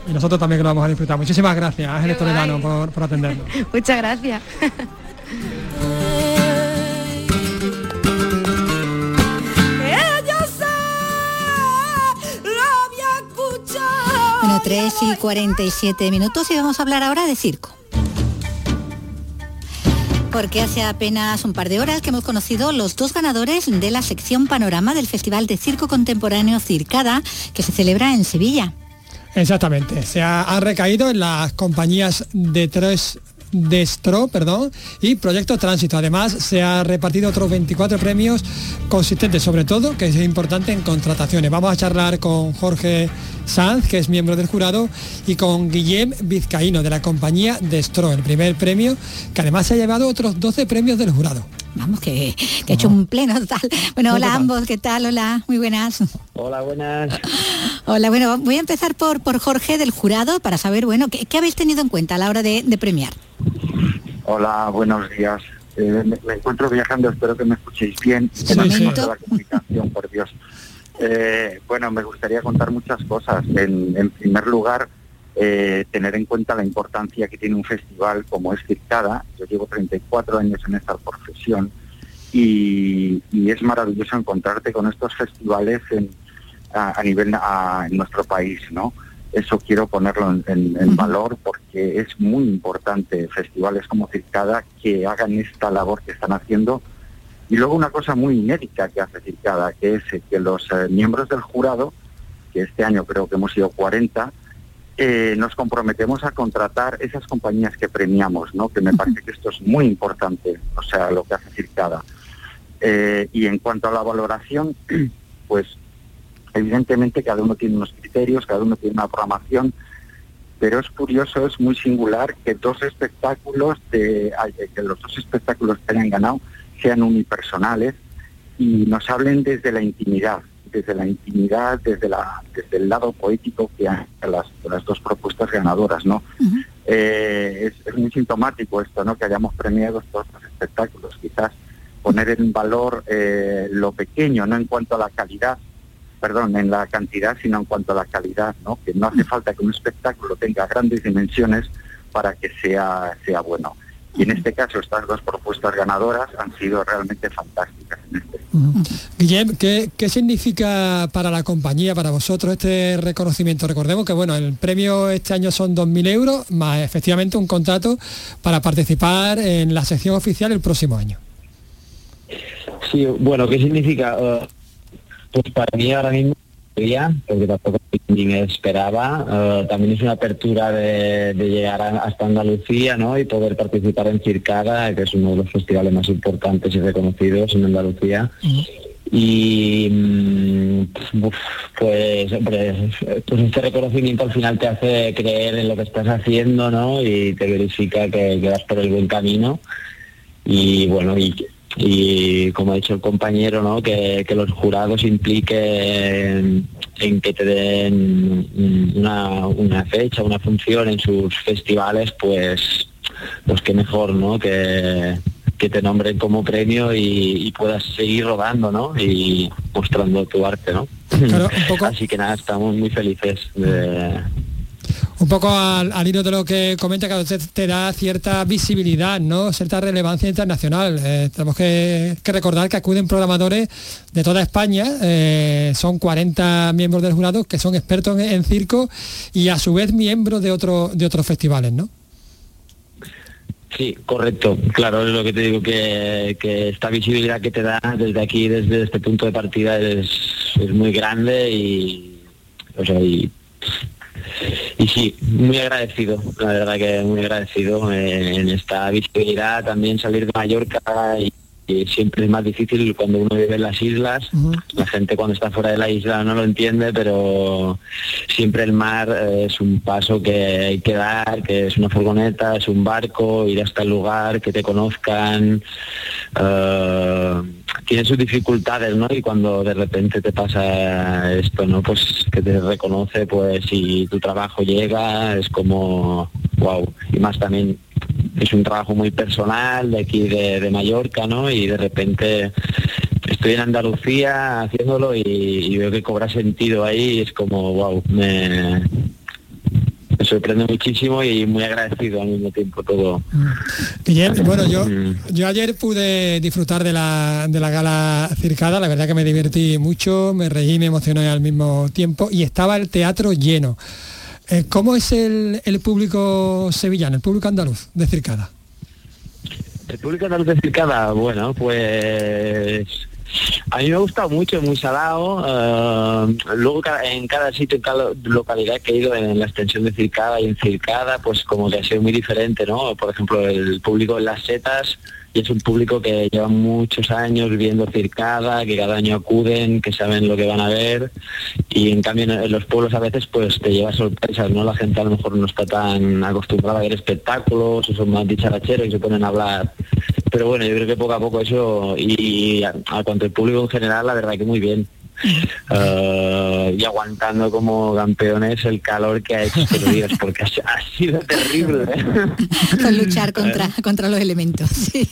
Y nosotros también que lo vamos a disfrutar. Muchísimas gracias, Ángeles Toledano, por, por atendernos. Muchas gracias. Bueno, 3 y 47 minutos y vamos a hablar ahora de circo. Porque hace apenas un par de horas que hemos conocido los dos ganadores de la sección Panorama del Festival de Circo Contemporáneo Circada, que se celebra en Sevilla. Exactamente, se ha, recaído en las compañías de tres Destro, perdón, y Proyecto Tránsito. Además, se ha repartido otros 24 premios consistentes, sobre todo, que es importante en contrataciones. Vamos a charlar con Jorge Sanz, que es miembro del jurado, y con Guillem Vizcaíno, de la compañía Destro, el primer premio, que además se ha llevado otros 12 premios del jurado. Vamos, que, que ha hecho un pleno total. Bueno, hola ambos, ¿qué tal? Hola, muy buenas. Hola, buenas. Hola, bueno, voy a empezar por, por Jorge del jurado para saber, bueno, ¿qué, qué habéis tenido en cuenta a la hora de, de premiar? Hola, buenos días. Eh, me, me encuentro viajando, espero que me escuchéis bien. Sí, Que no sí. la comunicación, por Dios. Eh, bueno, me gustaría contar muchas cosas. En, en primer lugar, eh, tener en cuenta la importancia que tiene un festival como es Circada. Yo llevo 34 años en esta profesión y, y es maravilloso encontrarte con estos festivales en, a, a nivel a- en nuestro país, ¿no? Eso quiero ponerlo en, en- en valor porque es muy importante festivales como Circada que hagan esta labor que están haciendo. Y luego una cosa muy inédita que hace Circada, que es que los eh, miembros del jurado, que este año creo que hemos sido 40, eh, nos comprometemos a contratar esas compañías que premiamos, ¿no? Que me parece que esto es muy importante, o sea, lo que hace Circada. Eh, y en cuanto a la valoración, pues evidentemente cada uno tiene unos criterios, cada uno tiene una programación, pero es curioso, es muy singular que dos espectáculos, de, que los dos espectáculos que hayan ganado sean unipersonales y nos hablen desde la intimidad, desde la intimidad, desde, la, desde el lado poético que hay de las, dos propuestas ganadoras, ¿no? Eh, es, es muy sintomático esto, ¿no? Que hayamos premiado estos dos espectáculos, quizás poner en valor eh, lo pequeño, no en cuanto a la calidad, perdón, en la cantidad, sino en cuanto a la calidad, ¿no? Que no hace falta que un espectáculo tenga grandes dimensiones para que sea, sea bueno. Y en este caso, estas dos propuestas ganadoras han sido realmente fantásticas. En este. Guillem, ¿qué, qué significa para la compañía, para vosotros este reconocimiento? Recordemos que bueno, el premio este año son 2.000 euros, más efectivamente un contrato para participar en la sección oficial el próximo año. Sí, bueno, ¿qué significa? Eh, pues para mí ahora mismo porque tampoco ni me esperaba. eh, también es una apertura de, de llegar a- hasta Andalucía, ¿no? Y poder participar en Circada, que es uno de los festivales más importantes y reconocidos en Andalucía. Y mm, pues, hombre, pues este reconocimiento al final te hace creer en lo que estás haciendo, ¿no? Y te verifica que, que vas por el buen camino. Y bueno, y, y como ha dicho el compañero, ¿no? Que, que los jurados impliquen en que te den una, una fecha, una función en sus festivales, pues, pues qué mejor, ¿no? Que, que te nombren como premio y, y puedas seguir rodando, ¿no? Y mostrando tu arte, ¿no? Así que nada, estamos muy felices de, Un poco al, al hilo de lo que comenta, que te da cierta visibilidad, ¿no? Cierta relevancia internacional. Eh, tenemos que, recordar que acuden programadores de toda España, eh, son 40 miembros del jurado que son expertos en, en circo y a su vez miembros de, otro, de otros festivales, ¿no? Sí, correcto. Claro, es lo que te digo, que, que esta visibilidad que te da desde aquí, desde este punto de partida, es, es muy grande y, o sea, y, y sí, muy agradecido, la verdad que muy agradecido eh, en esta visibilidad, también salir de Mallorca y, y siempre es más difícil cuando uno vive en las islas. La gente cuando está fuera de la isla no lo entiende, pero siempre el mar eh, es un paso que hay que dar, que es una furgoneta, es un barco, ir hasta el lugar, que te conozcan. eh, tiene sus dificultades, ¿no? Y cuando de repente te pasa esto, ¿no? Pues que te reconoce, pues si tu trabajo llega, es como, wow. Y más también es un trabajo muy personal de aquí de, de Mallorca, ¿no? Y de repente estoy en Andalucía haciéndolo y, y veo que cobra sentido ahí y es como, wow, me, me sorprende muchísimo y muy agradecido al mismo tiempo todo. Guillem, bueno, yo, yo ayer pude disfrutar de la, de la gala circada, la verdad que me divertí mucho, me reí, me emocioné al mismo tiempo y estaba el teatro lleno. Eh, ¿Cómo es el, el público sevillano, el público andaluz de circada? El público andaluz de Circada, bueno, pues a mí me ha gustado mucho, muy salado. eh, luego en cada sitio, en cada localidad que he ido en la extensión de Circada y en Circada, pues como que ha sido muy diferente, ¿no? Por ejemplo, el público en las setas y es un público que lleva muchos años viendo Circada, que cada año acuden, que saben lo que van a ver y en cambio en- los pueblos a veces pues te lleva sorpresas, ¿no? La gente a lo mejor no está tan acostumbrada a ver espectáculos o son más dicharacheros y se ponen a hablar pero bueno, yo creo que poco a poco eso y a cuanto el público en general, la verdad que muy bien. Uh, y aguantando como campeones el calor que ha hecho estos días, porque ha, ha sido terrible. ¿eh? Con luchar contra, contra los elementos. sí.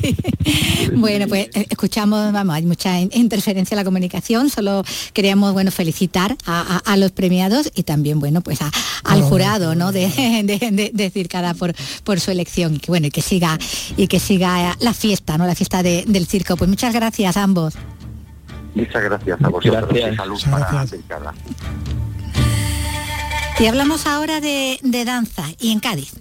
Bueno, pues eh, escuchamos, vamos, hay mucha in- interferencia en la comunicación, solo queríamos, bueno, felicitar a, a- a los premiados y también, bueno, pues a- al jurado, ¿no? De, de, de- de Circada por, por su elección y que, bueno, y que siga, y que siga la fiesta, ¿no? La fiesta de- del circo. Pues muchas gracias a ambos. Muchas gracias a vosotros Gracias. y salud para Circada. Y hablamos ahora de, de danza y en Cádiz.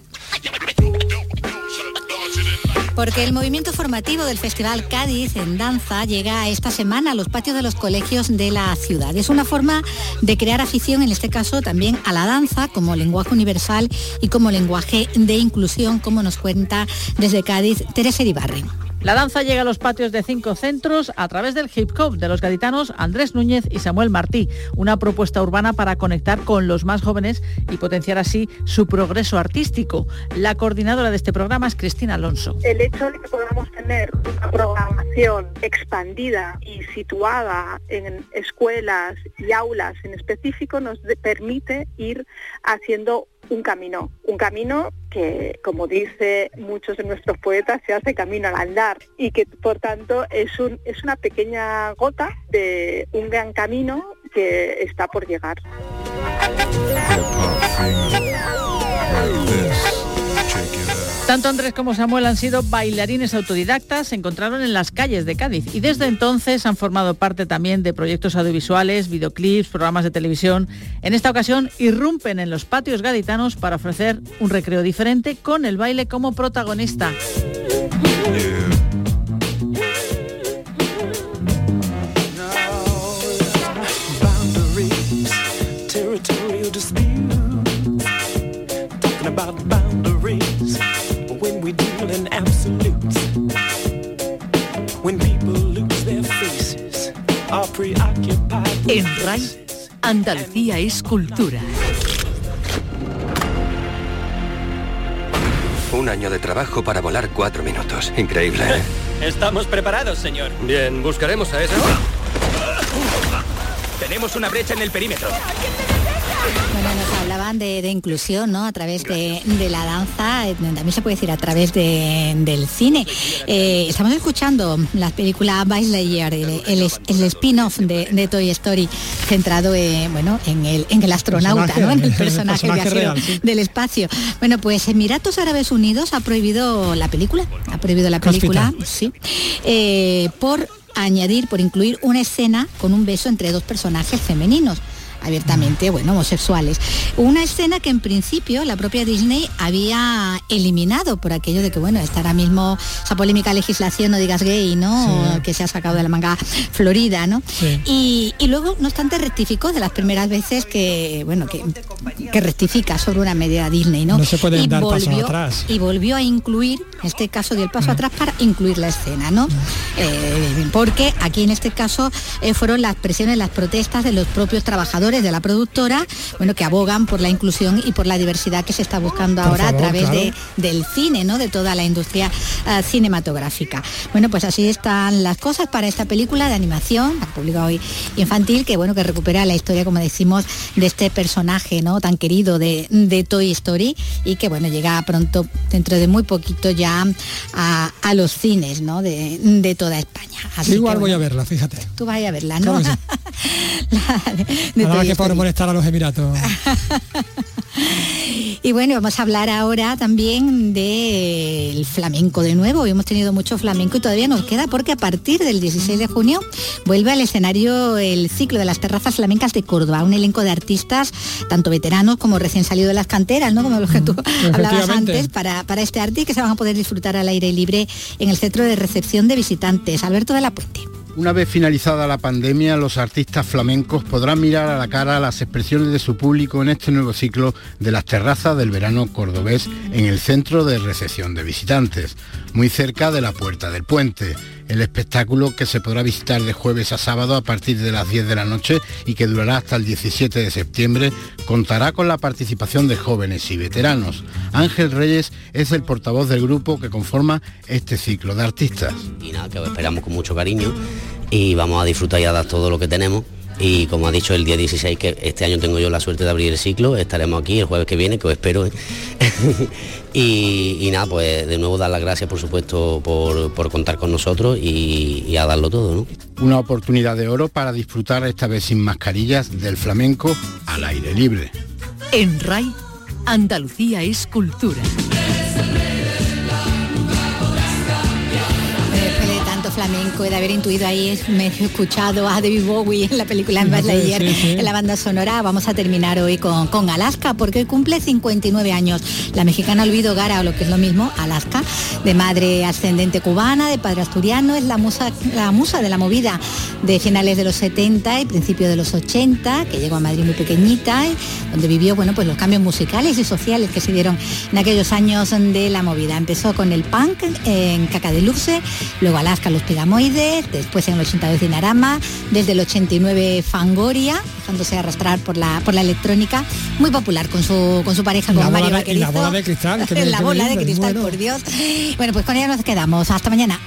Porque el movimiento formativo del Festival Cádiz en Danza llega esta semana a los patios de los colegios de la ciudad. Es una forma de crear afición, en este caso también a la danza, como lenguaje universal y como lenguaje de inclusión, como nos cuenta desde Cádiz Teresa Iribarren. La danza llega a los patios de cinco centros a través del hip hop de los gaditanos Andrés Núñez y Samuel Martí, una propuesta urbana para conectar con los más jóvenes y potenciar así su progreso artístico. La coordinadora de este programa es Cristina Alonso. El hecho de que podamos tener una programación expandida y situada en escuelas y aulas en específico nos permite ir haciendo un camino, un camino que, como dice muchos de nuestros poetas, se hace camino al andar y que, por tanto, es, un, es una pequeña gota de un gran camino que está por llegar. Tanto Andrés como Samuel han sido bailarines autodidactas, se encontraron en las calles de Cádiz y desde entonces han formado parte también de proyectos audiovisuales, videoclips, programas de televisión. En esta ocasión irrumpen en los patios gaditanos para ofrecer un recreo diferente con el baile como protagonista. En RAI, Andalucía es cultura. Un año de trabajo para volar cuatro minutos. Increíble. ¿eh? Estamos preparados, señor. Bien, buscaremos a esa. Tenemos una brecha en el perímetro. Bueno, nos hablaban de, de inclusión, ¿no? A través de, de la danza, eh, también se puede decir a través de- del cine. Eh, estamos escuchando la película Buzz Lightyear, el, el- el spin-off de, Toy Story, centrado en, bueno, en el, en el astronauta, ¿no? En el personaje, viajero real, sí. del espacio. Bueno, pues Emiratos Árabes Unidos ha prohibido la película, ha prohibido la película, sí, eh, por añadir, por incluir una escena con un beso entre dos personajes femeninos abiertamente, bueno, homosexuales. Una escena que en principio la propia Disney había eliminado por aquello de que, bueno, está ahora mismo esa polémica legislación, no digas gay, ¿no? Sí. Que se ha sacado de la manga Florida, ¿no? Sí. Y, y luego, no obstante, rectificó de las primeras veces que, bueno, que, que rectifica sobre una medida Disney, ¿no? No se pueden y dar pasos volvió, atrás. Y volvió a incluir, en este caso dio el paso atrás para incluir la escena, ¿no? Eh, porque aquí en este caso eh, fueron las presiones, las protestas de los propios trabajadores de la productora, bueno, que abogan por la inclusión y por la diversidad que se está buscando Por ahora favor, a través de, del cine, ¿no? De toda la industria ah, cinematográfica. Bueno, pues así están las cosas para esta película de animación, la pública hoy infantil, que bueno, que recupera la historia, como decimos, de este personaje, ¿no? Tan querido de, de Toy Story y que bueno, llega pronto, dentro de muy poquito ya a, a los cines, ¿no? De, de toda España. Así Igual que, voy a verla, fíjate. Tú vas a verla, ¿no? Claro de Nada que por molestar a los Emiratos. Y bueno, vamos a hablar ahora también del flamenco de nuevo. Hemos tenido mucho flamenco y todavía nos queda porque a partir del 16 de junio vuelve al escenario el ciclo de las terrazas flamencas de Córdoba, un elenco de artistas, tanto veteranos como recién salidos de las canteras, ¿no? Como los que tú hablabas antes, para, para este arte y que se van a poder disfrutar al aire libre en el centro de recepción de visitantes. Alberto de la Puente. Una vez finalizada la pandemia, los artistas flamencos podrán mirar a la cara las expresiones de su público en este nuevo ciclo de las terrazas del verano cordobés en el centro de recepción de visitantes, muy cerca de la Puerta del Puente. El espectáculo que se podrá visitar de jueves a sábado a partir de las 10 de la noche y que durará hasta el 17 de septiembre contará con la participación de jóvenes y veteranos. Ángel Reyes es el portavoz del grupo que conforma este ciclo de artistas. Y nada, que os esperamos con mucho cariño y vamos a disfrutar y a dar todo lo que tenemos y como ha dicho el día 16 que este año tengo yo la suerte de abrir el ciclo, estaremos aquí el jueves que viene, que os espero. ¿eh? y, y, nada, pues de nuevo dar las gracias por supuesto por, por contar con nosotros y, y, a darlo todo. ¿no? Una oportunidad de oro para disfrutar esta vez sin mascarillas del flamenco al aire libre. En RAI, Andalucía es cultura. Flamenco, de haber intuido ahí, medio escuchado a David Bowie en la película en Lightyear, sí, sí. en la banda sonora. Vamos a terminar hoy con, con Alaska, porque cumple 59 años. La mexicana Olvido Gara, o lo que es lo mismo, Alaska, de madre ascendente cubana, de padre asturiano, es la musa, la musa de la movida de finales de los 70 y principios de los 80, que llegó a Madrid muy pequeñita, y donde vivió bueno, pues los cambios musicales y sociales que se dieron en aquellos años de la movida. Empezó con el punk en Caca de Luce, luego Alaska, los Pegamoides, después en el 82 Dinarama, desde el 89 Fangoria, dejándose arrastrar por la, por la electrónica, muy popular con su, con su pareja, con Mario la, la bola de cristal. la bola de cristal, por Dios. Bueno, pues con ella nos quedamos. Hasta mañana.